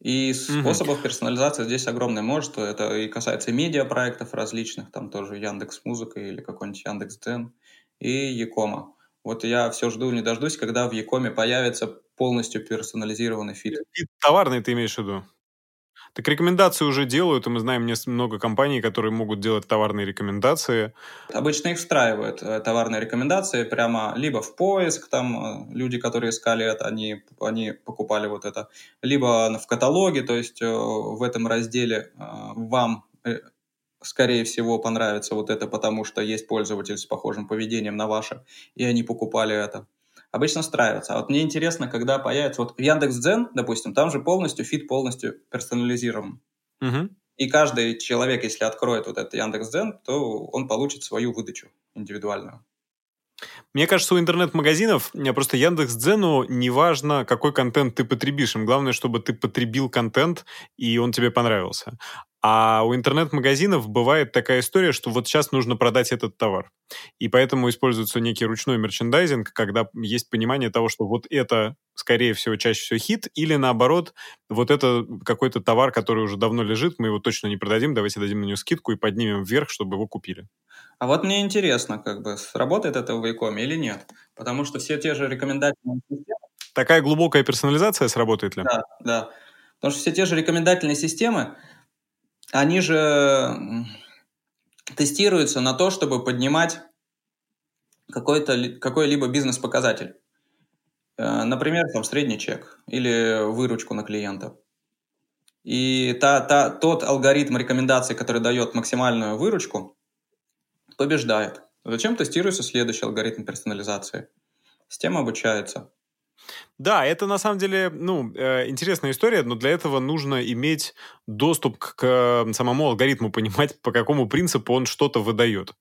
И способов mm-hmm. персонализации здесь огромное множество. Это и касается медиапроектов различных, там тоже Яндекс Музыка или какой-нибудь Яндекс Дзен, и e-com а. Вот я все жду, не дождусь, когда в e-com е появится полностью персонализированный feed. Feed товарный ты имеешь в виду? Так рекомендации уже делают, и мы знаем много компаний, которые могут делать товарные рекомендации. Обычно их встраивают, э, товарные рекомендации, прямо либо в поиск, там э, люди, которые искали это, они, они покупали вот это, либо в каталоге, то есть э, в этом разделе вам скорее всего, понравится вот это, потому что есть пользователь с похожим поведением на ваше, и они покупали это. Обычно встраивается. А вот мне интересно, когда появится... Вот в Яндекс.Дзен, допустим, там же полностью фит полностью персонализирован. Угу. И каждый человек, если откроет вот этот Яндекс.Дзен, то он получит свою выдачу индивидуальную. Мне кажется, у интернет-магазинов просто Яндекс.Дзену не важно, какой контент ты потребишь. Им главное, чтобы ты потребил контент, и он тебе понравился. А у интернет-магазинов бывает такая история, что вот сейчас нужно продать этот товар. И поэтому используется некий ручной мерчендайзинг, когда есть понимание того, что вот это, скорее всего, чаще всего хит, или наоборот, вот это какой-то товар, который уже давно лежит, мы его точно не продадим, давайте дадим на него скидку и поднимем вверх, чтобы его купили. А вот мне интересно, как бы, сработает это в Вайкоме или нет? Потому что все те же рекомендательные системы... Такая глубокая персонализация сработает ли? Да, да. Потому что все те же рекомендательные системы, они же тестируются на то, чтобы поднимать какой-то, какой-либо бизнес-показатель. Э, например, там средний чек или выручку на клиента. И та, та, тот алгоритм рекомендаций, который дает максимальную выручку, побеждает. Зачем тестируется следующий алгоритм персонализации? Система обучается. Да, это на самом деле, ну, э, интересная история, но для этого нужно иметь доступ к, самому алгоритму, *laughs* понимать, по какому принципу он что-то выдает.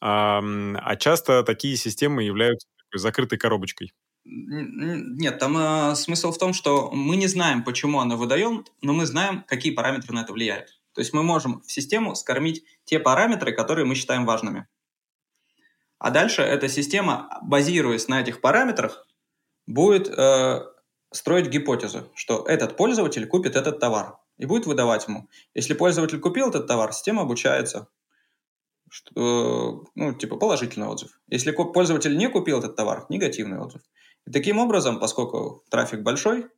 А, а часто такие системы являются закрытой коробочкой. Нет, там э, смысл в том, что мы не знаем, почему она выдает, но мы знаем, какие параметры на это влияют. То есть мы можем в систему скормить те параметры, которые мы считаем важными. А дальше эта система, базируясь на этих параметрах, будет э, строить гипотезу, что этот пользователь купит этот товар и будет выдавать ему. Если пользователь купил этот товар, система обучается, что, ну, типа положительный отзыв. Если пользователь не купил этот товар, негативный отзыв. И таким образом, поскольку трафик большой,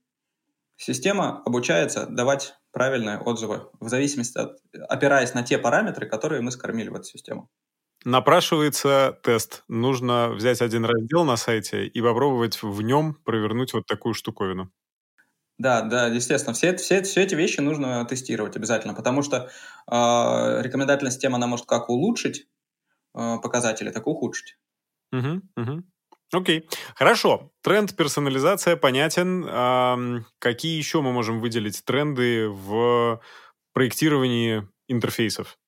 система обучается давать правильные отзывы в зависимости от, опираясь на те параметры, которые мы скормили в эту систему. Напрашивается тест. Нужно взять один раздел на сайте и попробовать в нем провернуть вот такую штуковину. Да, да, естественно. Все, все, все эти вещи нужно тестировать обязательно, потому что э, рекомендательная система, она может как улучшить э, показатели, так и ухудшить. Угу, угу. Окей, хорошо. Тренд персонализация понятен. А, какие еще мы можем выделить тренды в проектировании интерфейсов?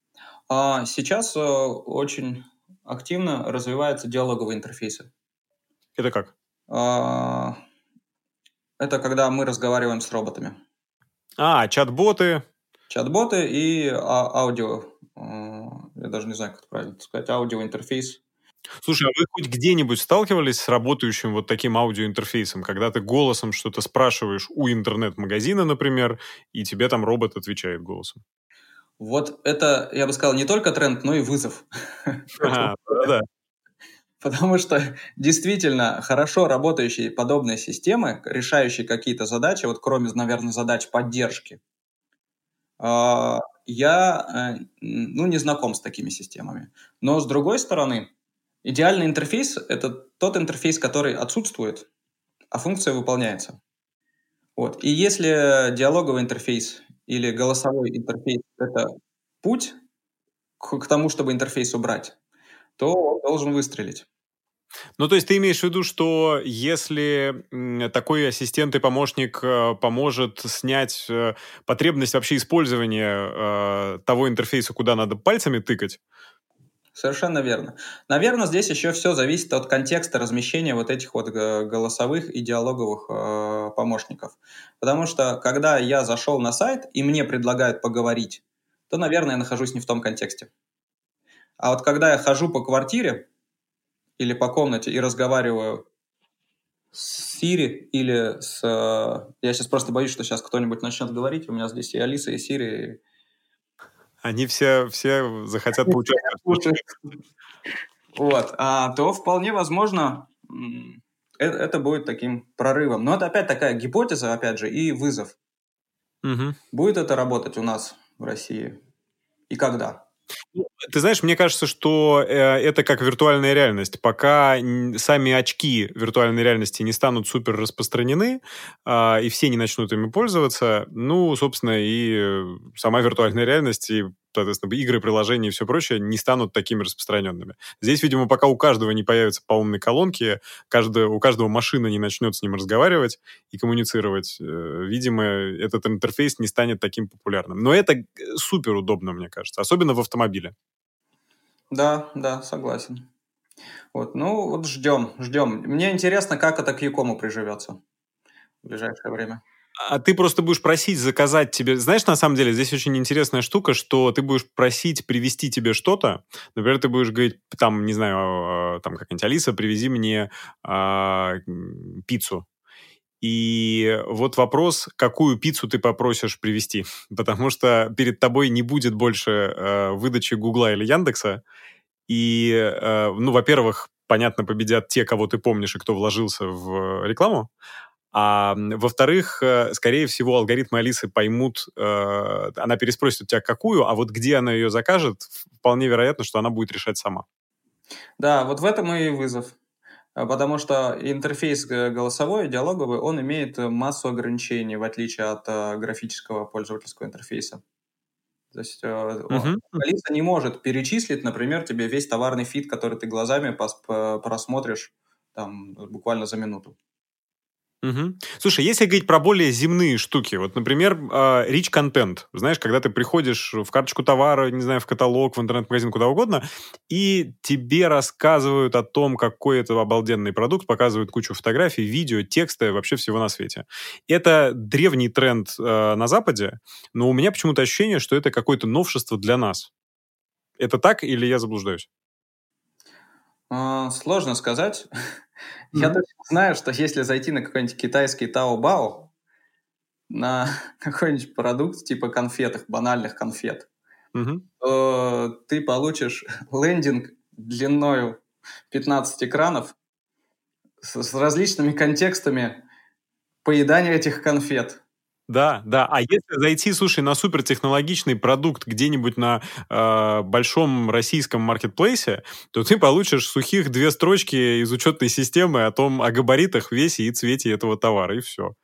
А сейчас э, очень активно развиваются диалоговые интерфейсы. Это как? А, это когда мы разговариваем с роботами. А, чат-боты. Чат-боты и а, аудио. Я даже не знаю, как это правильно сказать. Аудиоинтерфейс. Слушай, а вы хоть где-нибудь сталкивались с работающим вот таким аудиоинтерфейсом, когда ты голосом что-то спрашиваешь у интернет-магазина, например, и тебе там робот отвечает голосом? Вот это, я бы сказал, не только тренд, но и вызов. да. *laughs* Потому что действительно хорошо работающие подобные системы, решающие какие-то задачи, вот кроме, наверное, задач поддержки, а, я э, ну, не знаком с такими системами. Но с другой стороны, идеальный интерфейс — это тот интерфейс, который отсутствует, а функция выполняется. Вот. И если диалоговый интерфейс или голосовой интерфейс — это путь к, к тому, чтобы интерфейс убрать, то он должен выстрелить. Ну, то есть ты имеешь в виду, что если такой ассистент и помощник э, поможет снять э, потребность вообще использования э, того интерфейса, куда надо пальцами тыкать, Совершенно верно. Наверное, здесь еще все зависит от контекста размещения вот этих вот э, голосовых и диалоговых э, помощников. Потому что, когда я зашел на сайт и мне предлагают поговорить, то, наверное, я нахожусь не в том контексте. А вот когда я хожу по квартире или по комнате и разговариваю с Siri или с... Э, я сейчас просто боюсь, что сейчас кто-нибудь начнет говорить. У меня здесь и Алиса, и Siri, они все, все захотят поучаствовать. Вот, а, то вполне возможно это, это будет таким прорывом. Но это опять такая гипотеза, опять же, и вызов. Угу. Будет это работать у нас в России? И когда? Ну, ты знаешь, мне кажется, что э, это как виртуальная реальность. Пока сами очки виртуальной реальности не станут супер распространены, э, и все не начнут ими пользоваться, ну, собственно, и сама виртуальная реальность и соответственно, игры, приложения и все прочее не станут такими распространенными. Здесь, видимо, пока у каждого не появится по умной колонке, каждый, у каждого машина не начнет с ним разговаривать и коммуницировать, э, видимо, этот интерфейс не станет таким популярным. Но это э, супер удобно, мне кажется, особенно в автомобиле. Да, да, согласен. Вот, ну, вот ждем, ждем. Мне интересно, как это к Якому приживется в ближайшее время. А ты просто будешь просить заказать тебе... Знаешь, на самом деле, здесь очень интересная штука, что ты будешь просить привезти тебе что-то. Например, ты будешь говорить, там, не знаю, а, там какая-нибудь Алиса, привези мне э, пиццу. И вот вопрос, какую пиццу ты попросишь привезти. *laughs* Потому что перед тобой не будет больше э, выдачи Гугла или Яндекса. И, э, ну, во-первых, понятно, победят те, кого ты помнишь и кто вложился в рекламу. А во-вторых, э, скорее всего, алгоритмы Алисы поймут, э, она переспросит у тебя какую, а вот где она ее закажет, вполне вероятно, что она будет решать сама. Да, вот в этом и вызов. А, потому что интерфейс голосовой, диалоговый, он имеет массу ограничений, в отличие от э, графического пользовательского интерфейса. То есть uh-huh. Алиса не может перечислить, например, тебе весь товарный feed, который ты глазами пос- просмотришь там, буквально за минуту. Угу. Слушай, если говорить про более земные штуки, вот, например, э, rich content, знаешь, когда ты приходишь в карточку товара, не знаю, в каталог, в интернет-магазин, куда угодно, и тебе рассказывают о том, какой это обалденный продукт, показывают кучу фотографий, видео, текста, вообще всего на свете. Это древний тренд э, на Западе, но у меня почему-то ощущение, что это какое-то новшество для нас. Это так или я заблуждаюсь? А, сложно сказать. *laughs* Я точно знаю, что если зайти на какой-нибудь китайский Таобао, на *laughs* какой-нибудь продукт типа конфетах, банальных конфет, то ты получишь лендинг длиною 15 экранов с, с различными контекстами поедания этих конфет. Да, да. А если зайти, слушай, на супертехнологичный продукт где-нибудь на э, большом российском маркетплейсе, то ты получишь сухих две строчки из учетной системы о том, о габаритах, весе и цвете этого товара, и все.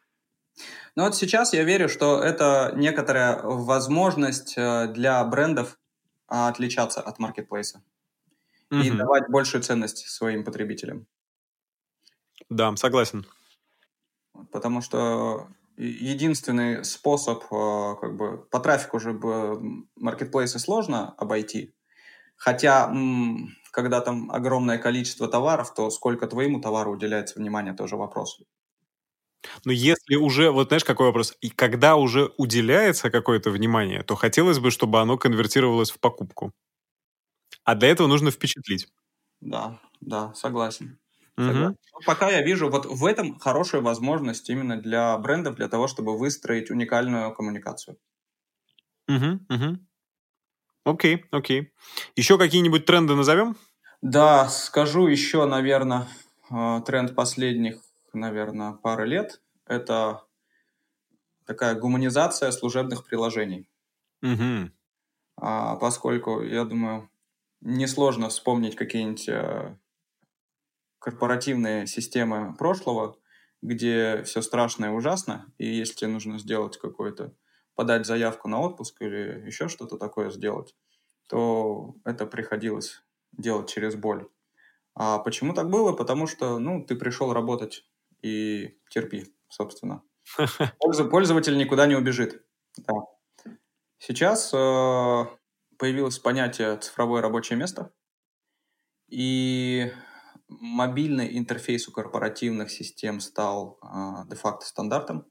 Ну вот сейчас я верю, что это некоторая возможность э, для брендов а, отличаться от маркетплейса угу. и давать большую ценность своим потребителям. Да, согласен. Потому что единственный способ, э, как бы, по трафику же маркетплейсы сложно обойти. Хотя, когда там огромное количество товаров, то сколько твоему товару уделяется внимание, тоже вопрос. Но если уже, вот знаешь, какой вопрос, и когда уже уделяется какое-то внимание, то хотелось бы, чтобы оно конвертировалось в покупку. А для этого нужно впечатлить. Да, да, согласен. Угу. Пока я вижу вот в этом хорошая возможность именно для брендов, для того, чтобы выстроить уникальную коммуникацию. Угу, угу. Окей, окей. Еще какие-нибудь тренды назовем? Да, скажу еще, наверное, э, тренд последних, наверное, пары лет. Это такая гуманизация служебных приложений. Угу. А, поскольку, я думаю, несложно вспомнить какие-нибудь корпоративные системы прошлого, где все страшно и ужасно, и если тебе нужно сделать какой-то, подать заявку на отпуск или еще что-то такое сделать, то это приходилось делать через боль. А почему так было? Потому что, ну, ты пришел работать и терпи, собственно. *laughs* Пользователь никуда не убежит. Да. Сейчас э, появилось понятие цифровое рабочее место, и мобильный интерфейс у корпоративных систем стал э, де-факто стандартом,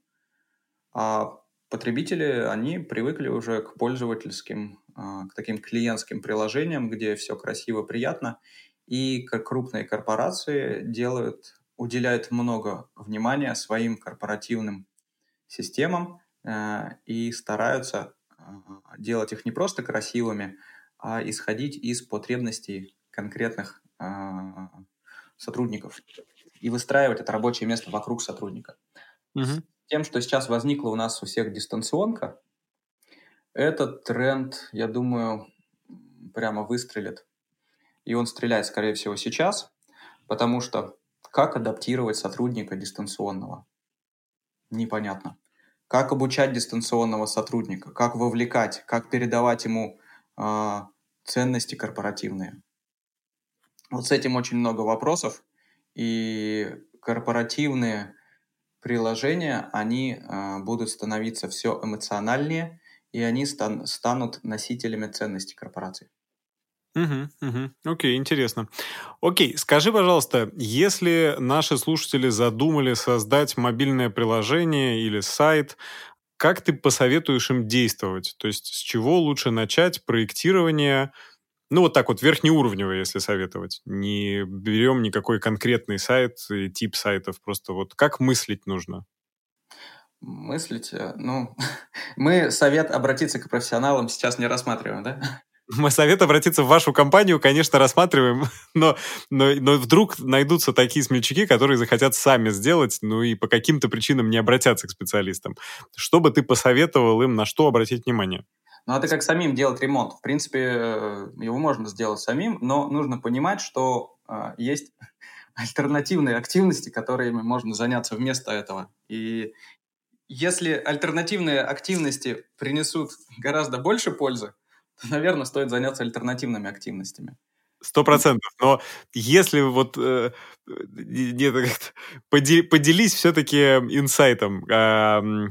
а потребители, они привыкли уже к пользовательским, э, к таким клиентским приложениям, где все красиво, приятно, и крупные корпорации делают, уделяют много внимания своим корпоративным системам э, и стараются э, делать их не просто красивыми, а исходить из потребностей конкретных сотрудников и выстраивать это рабочее место вокруг сотрудника. Угу. Тем, что сейчас возникла у нас у всех дистанционка, этот тренд, я думаю, прямо выстрелит. И он стреляет, скорее всего, сейчас, потому что как адаптировать сотрудника дистанционного? Непонятно. Как обучать дистанционного сотрудника? Как вовлекать? Как передавать ему э, ценности корпоративные. Вот с этим очень много вопросов, и корпоративные приложения, они э, будут становиться все эмоциональнее, и они стан станут носителями ценностей корпорации. Угу, угу. Окей, интересно. Окей, скажи, пожалуйста, если наши слушатели задумали создать мобильное приложение или сайт, как ты посоветуешь им действовать? То есть с чего лучше начать проектирование? Ну, вот так вот, верхнеуровневое, если советовать. Не берем никакой конкретный сайт и тип сайтов, просто вот как мыслить нужно? Мыслить? Э, ну, *laughs* мы совет обратиться к профессионалам сейчас не рассматриваем, да? Мы совет обратиться в вашу компанию, конечно, рассматриваем, *laughs* но, но, но вдруг найдутся такие смельчаки, которые захотят сами сделать, ну и по каким-то причинам не обратятся к специалистам. Что бы ты посоветовал им, на что обратить внимание? Это как самим делать ремонт. В принципе, э, его можно сделать самим, но нужно понимать, что э, есть *laughs* альтернативные активности, которыми можно заняться вместо этого. И если альтернативные активности принесут гораздо больше пользы, то, наверное, стоит заняться альтернативными активностями. Сто процентов. Но если вот э, нет, *laughs* поделись все-таки инсайтом. Э,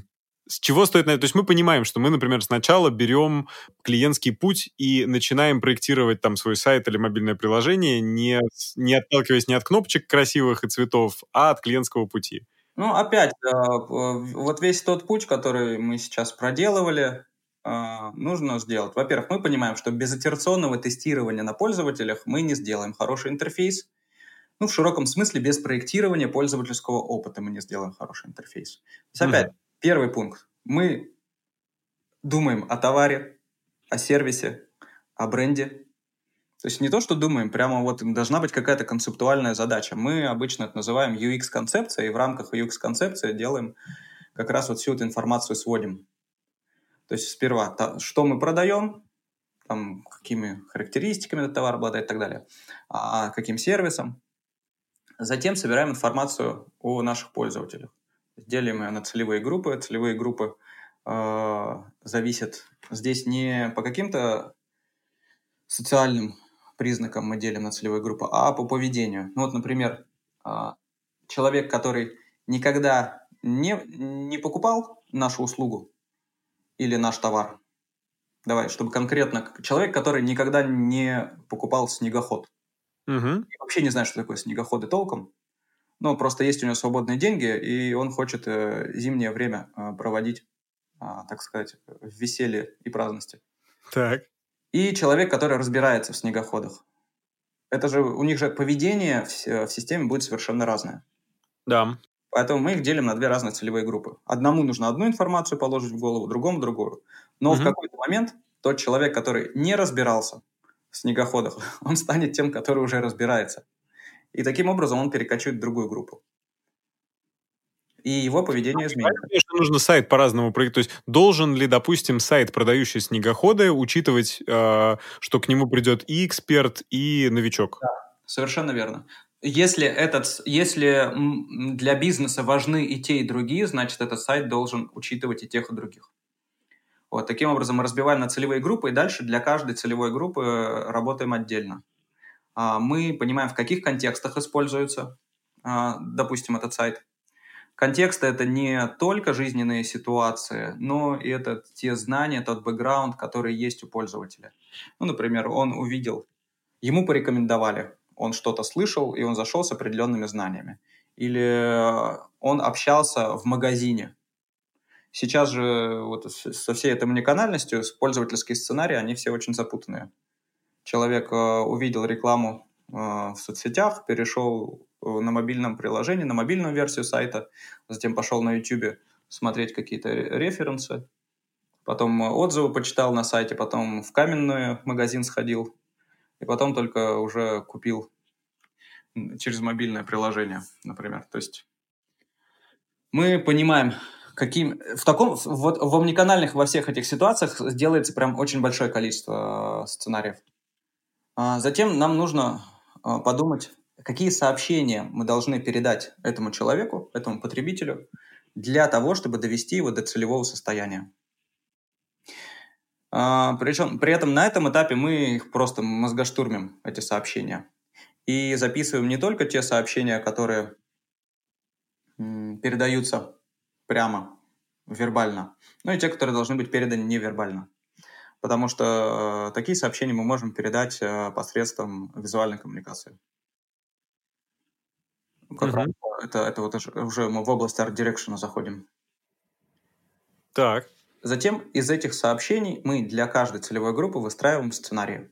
с чего стоит на это? То есть мы понимаем, что мы, например, сначала берем клиентский путь и начинаем проектировать там свой сайт или мобильное приложение, не, не отталкиваясь не от кнопочек красивых и цветов, а от клиентского пути. Ну, опять, э, вот весь тот путь, который мы сейчас проделывали, э, нужно сделать. Во-первых, мы понимаем, что без итерационного тестирования на пользователях мы не сделаем хороший интерфейс. Ну, в широком смысле, без проектирования пользовательского опыта мы не сделаем хороший интерфейс. То есть, опять, mm-hmm. Первый пункт. Мы думаем о товаре, о сервисе, о бренде. То есть не то, что думаем, прямо вот должна быть какая-то концептуальная задача. Мы обычно это называем UX-концепция, и в рамках UX-концепции делаем как раз вот всю эту информацию сводим. То есть сперва, что мы продаем, там, какими характеристиками этот товар обладает и так далее, а каким сервисом. Затем собираем информацию о наших пользователях делим ее на целевые группы. Целевые группы э, зависят здесь не по каким-то социальным признакам мы делим на целевые группы, а по поведению. Ну вот, например, э, человек, который никогда не, не покупал нашу услугу или наш товар, давай, чтобы конкретно, человек, который никогда не покупал снегоход, угу. вообще не знает, что такое снегоходы толком, ну, просто есть у него свободные деньги, и он хочет э, зимнее время э, проводить, э, так сказать, в веселье и праздности. Так. И человек, который разбирается в снегоходах. Это же, у них же поведение в, в системе будет совершенно разное. Да. Поэтому мы их делим на две разные целевые группы. Одному нужно одну информацию положить в голову, другому другую. Но угу. в какой-то момент тот человек, который не разбирался в снегоходах, *laughs* он станет тем, который уже разбирается. И таким образом он перекочует в другую группу. И его поведение изменится. Конечно, нужно сайт по-разному проектировать. То есть должен ли, допустим, сайт, продающий снегоходы, учитывать, э, что к нему придет и эксперт, и новичок? Да, совершенно верно. Если, этот, если для бизнеса важны и те, и другие, значит, этот сайт должен учитывать и тех, и других. Вот, таким образом мы разбиваем на целевые группы, и дальше для каждой целевой группы э, работаем отдельно. А, мы понимаем, в каких контекстах используется, а, допустим, этот сайт. Контексты — это не только жизненные ситуации, но и это те знания, тот бэкграунд, который есть у пользователя. Ну, например, он увидел, ему порекомендовали, он что-то слышал, и он зашел с определенными знаниями. Или он общался в магазине. Сейчас же вот со всей этой уникальностью пользовательские сценарии, они все очень запутанные человек э, увидел рекламу э, в соцсетях, перешел э, на мобильном приложении, на мобильную версию сайта, затем пошел на YouTube смотреть какие-то референсы, потом отзывы почитал на сайте, потом в каменный магазин сходил, и потом только уже купил через мобильное приложение, например. То есть мы понимаем, каким в таком вот в омниканальных во всех этих ситуациях делается прям очень большое количество сценариев. А затем нам нужно а, подумать, какие сообщения мы должны передать этому человеку, этому потребителю, для того, чтобы довести его до целевого состояния. А, причем, при этом на этом этапе мы их просто мозгоштурмим, эти сообщения. И записываем не только те сообщения, которые передаются прямо вербально, но и те, которые должны быть переданы невербально. Потому что э, такие сообщения мы можем передать э, посредством визуальной коммуникации. Как uh-huh. это, это вот уже мы в область арт-дирекшена заходим. Так. Затем из этих сообщений мы для каждой целевой группы выстраиваем сценарии.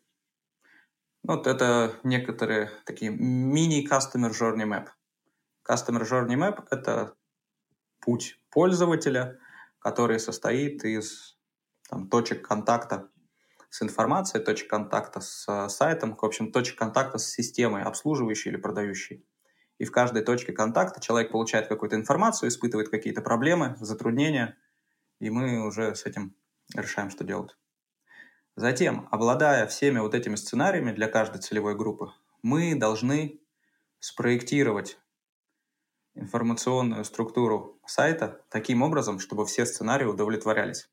Вот это некоторые такие мини-customer journey map. Customer journey map — это путь пользователя, который состоит из там, точек контакта с информацией, точек контакта с сайтом, в общем, точек контакта с системой, обслуживающей или продающей. И в каждой точке контакта человек получает какую-то информацию, испытывает какие-то проблемы, затруднения, и мы уже с этим решаем, что делать. Затем, обладая всеми вот этими сценариями для каждой целевой группы, мы должны спроектировать информационную структуру сайта таким образом, чтобы все сценарии удовлетворялись.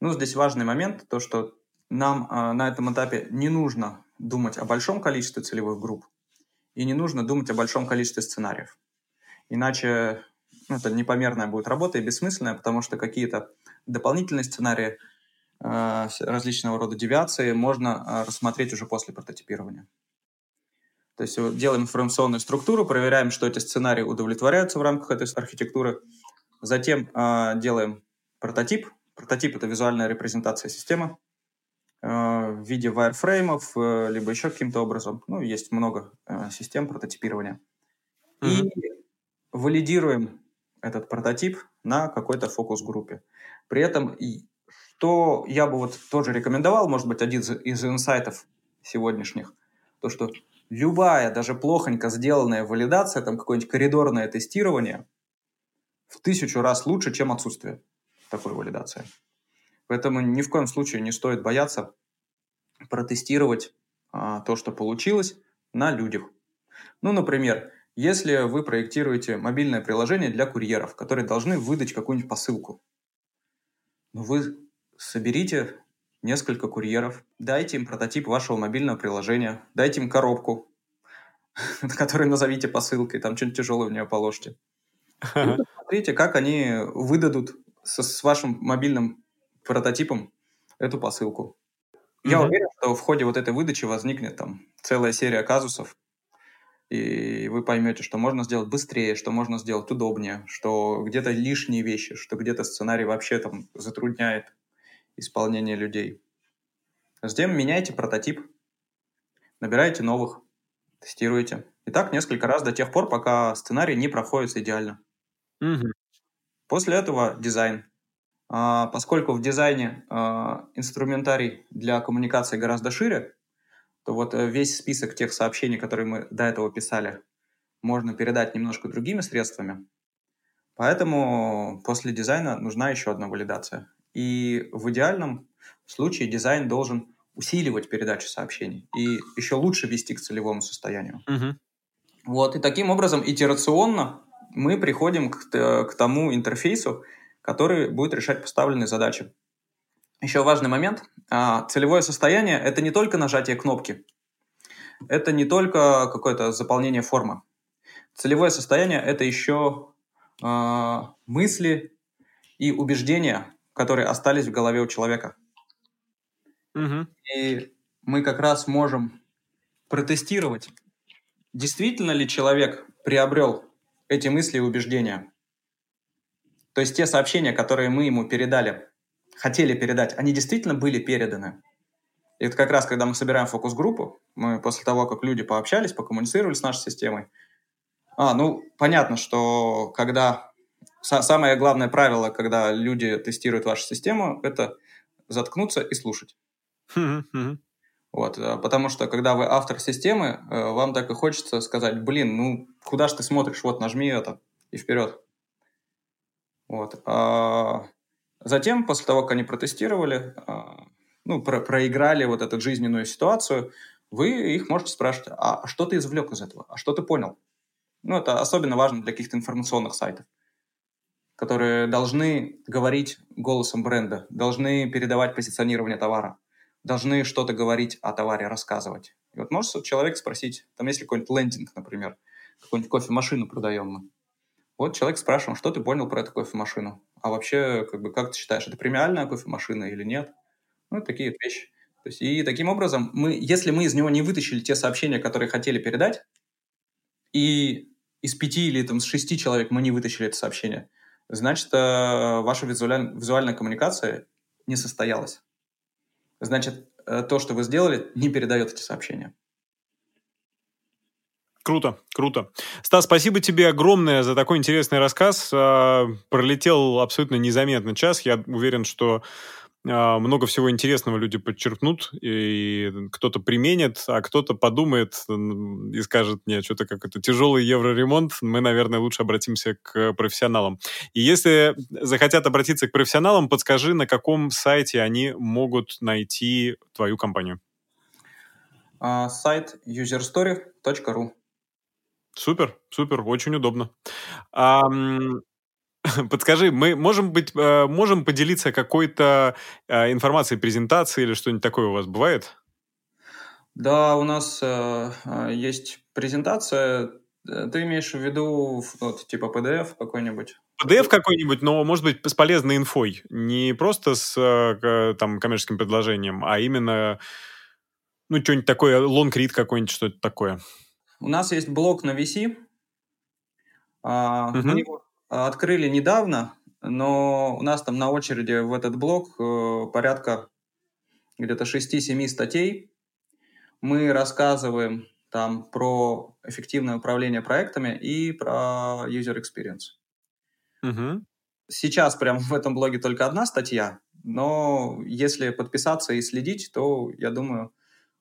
Ну, здесь важный момент, то, что нам э, на этом этапе не нужно думать о большом количестве целевых групп и не нужно думать о большом количестве сценариев. Иначе ну, это непомерная будет работа и бессмысленная, потому что какие-то дополнительные сценарии, э, различного рода девиации можно э, рассмотреть уже после прототипирования. То есть делаем информационную структуру, проверяем, что эти сценарии удовлетворяются в рамках этой архитектуры. Затем э, делаем прототип. Прототип — это визуальная репрезентация системы э, в виде wireframe'ов, э, либо еще каким-то образом. Ну, есть много э, систем прототипирования. Mm-hmm. И валидируем этот прототип на какой-то фокус-группе. При этом, что я бы вот тоже рекомендовал, может быть, один из инсайтов сегодняшних, то, что любая, даже плохонько сделанная валидация, там какое-нибудь коридорное тестирование, в тысячу раз лучше, чем отсутствие такой валидации. Поэтому ни в коем случае не стоит бояться протестировать а, то, что получилось, на людях. Ну, например, если вы проектируете мобильное приложение для курьеров, которые должны выдать какую-нибудь посылку, ну, вы соберите несколько курьеров, дайте им прототип вашего мобильного приложения, дайте им коробку, *laughs* которую назовите посылкой, там что-нибудь тяжелое в нее положите. Смотрите, как они выдадут со, с вашим мобильным прототипом эту посылку. Я уверен, что в ходе вот этой выдачи возникнет там целая серия казусов, и вы поймете, что можно сделать быстрее, что можно сделать удобнее, что где-то лишние вещи, что где-то сценарий вообще там затрудняет исполнения людей. Затем меняйте прототип, набираете новых, тестируете. И так несколько раз до тех пор, пока сценарий не проходит идеально. Угу. После этого дизайн. А, поскольку в дизайне а, инструментарий для коммуникации гораздо шире, то вот э, весь список тех сообщений, которые мы до этого писали, можно передать немножко другими средствами. Поэтому после дизайна нужна еще одна валидация. И в идеальном случае дизайн должен усиливать передачу сообщений и еще лучше вести к целевому состоянию. Угу. Вот, и таким образом итерационно мы приходим к, к тому интерфейсу, который будет решать поставленные задачи. Еще важный момент. А, целевое состояние – это не только нажатие кнопки, это не только какое-то заполнение формы. Целевое состояние – это еще э, мысли и убеждения, которые остались в голове у человека. Угу. И мы как раз можем протестировать, действительно ли человек приобрел эти мысли и убеждения. То есть те сообщения, которые мы ему передали, хотели передать, они действительно были переданы. И это как раз, когда мы собираем фокус-группу, мы после того, как люди пообщались, покоммуницировали с нашей системой, а, ну, понятно, что когда Самое главное правило, когда люди тестируют вашу систему, это заткнуться и слушать. Вот, э, потому что, когда вы автор системы, э, вам так и хочется сказать, блин, ну, куда ж ты смотришь, вот, нажми это, и вперед. Вот. А затем, после того, как они протестировали, а, ну, про проиграли вот эту жизненную ситуацию, вы их можете спрашивать, а что ты извлек из этого, а что ты понял? Ну, это особенно важно для каких-то информационных сайтов которые должны говорить голосом бренда, должны передавать позиционирование товара, должны что-то говорить о товаре, рассказывать. И вот может человек спросить, там если какой-нибудь лендинг, например, какую-нибудь кофемашину продаем мы. Вот человек спрашивал, что ты понял про эту кофемашину? А вообще, как бы, как ты считаешь, это премиальная кофемашина или нет? Ну, такие вещи. То есть, и таким образом, мы, если мы из него не вытащили те сообщения, которые хотели передать, и из пяти или там, с шести человек мы не вытащили это сообщение, значит, э, ваша визуаль... визуальная коммуникация не состоялась. Значит, э, то, что вы сделали, не передает эти сообщения. Круто, круто. Стас, спасибо тебе огромное за такой интересный рассказ. Э, пролетел абсолютно незаметно час. Я уверен, что а, много всего интересного люди подчеркнут, и кто-то применит, а кто-то подумает и скажет, нет, что-то как это тяжелый евроремонт, мы, наверное, лучше обратимся к профессионалам. И если захотят обратиться к профессионалам, подскажи, на каком сайте они могут найти твою компанию. А, сайт userstory.ru Супер, супер, очень удобно. А, *laughs* Подскажи, мы можем быть, э, можем поделиться какой-то э, информацией презентации или что-нибудь такое у вас бывает? Да, у нас э, есть презентация. Ты имеешь в виду вот, типа PDF какой-нибудь? PDF какой-нибудь, но, может быть, с полезной инфой. Не просто с там, коммерческим предложением, а именно, ну, что-нибудь такое, read какой-нибудь, что-то такое. У нас есть блог на VC. Uh, угу. Мы его открыли недавно, но у нас там на очереди в этот блок э, порядка где-то 6-7 статей. Мы рассказываем там про эффективное управление проектами и про user experience. Угу. Сейчас прямо в этом блоге только одна статья, но если подписаться и следить, то, я думаю,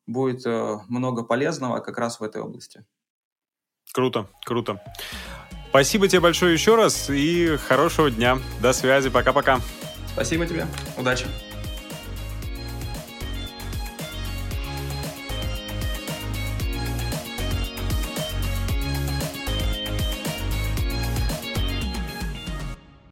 будет э, много полезного как раз в этой области. Круто, круто. Спасибо тебе большое еще раз и хорошего дня. До связи. Пока-пока. Спасибо тебе. Удачи.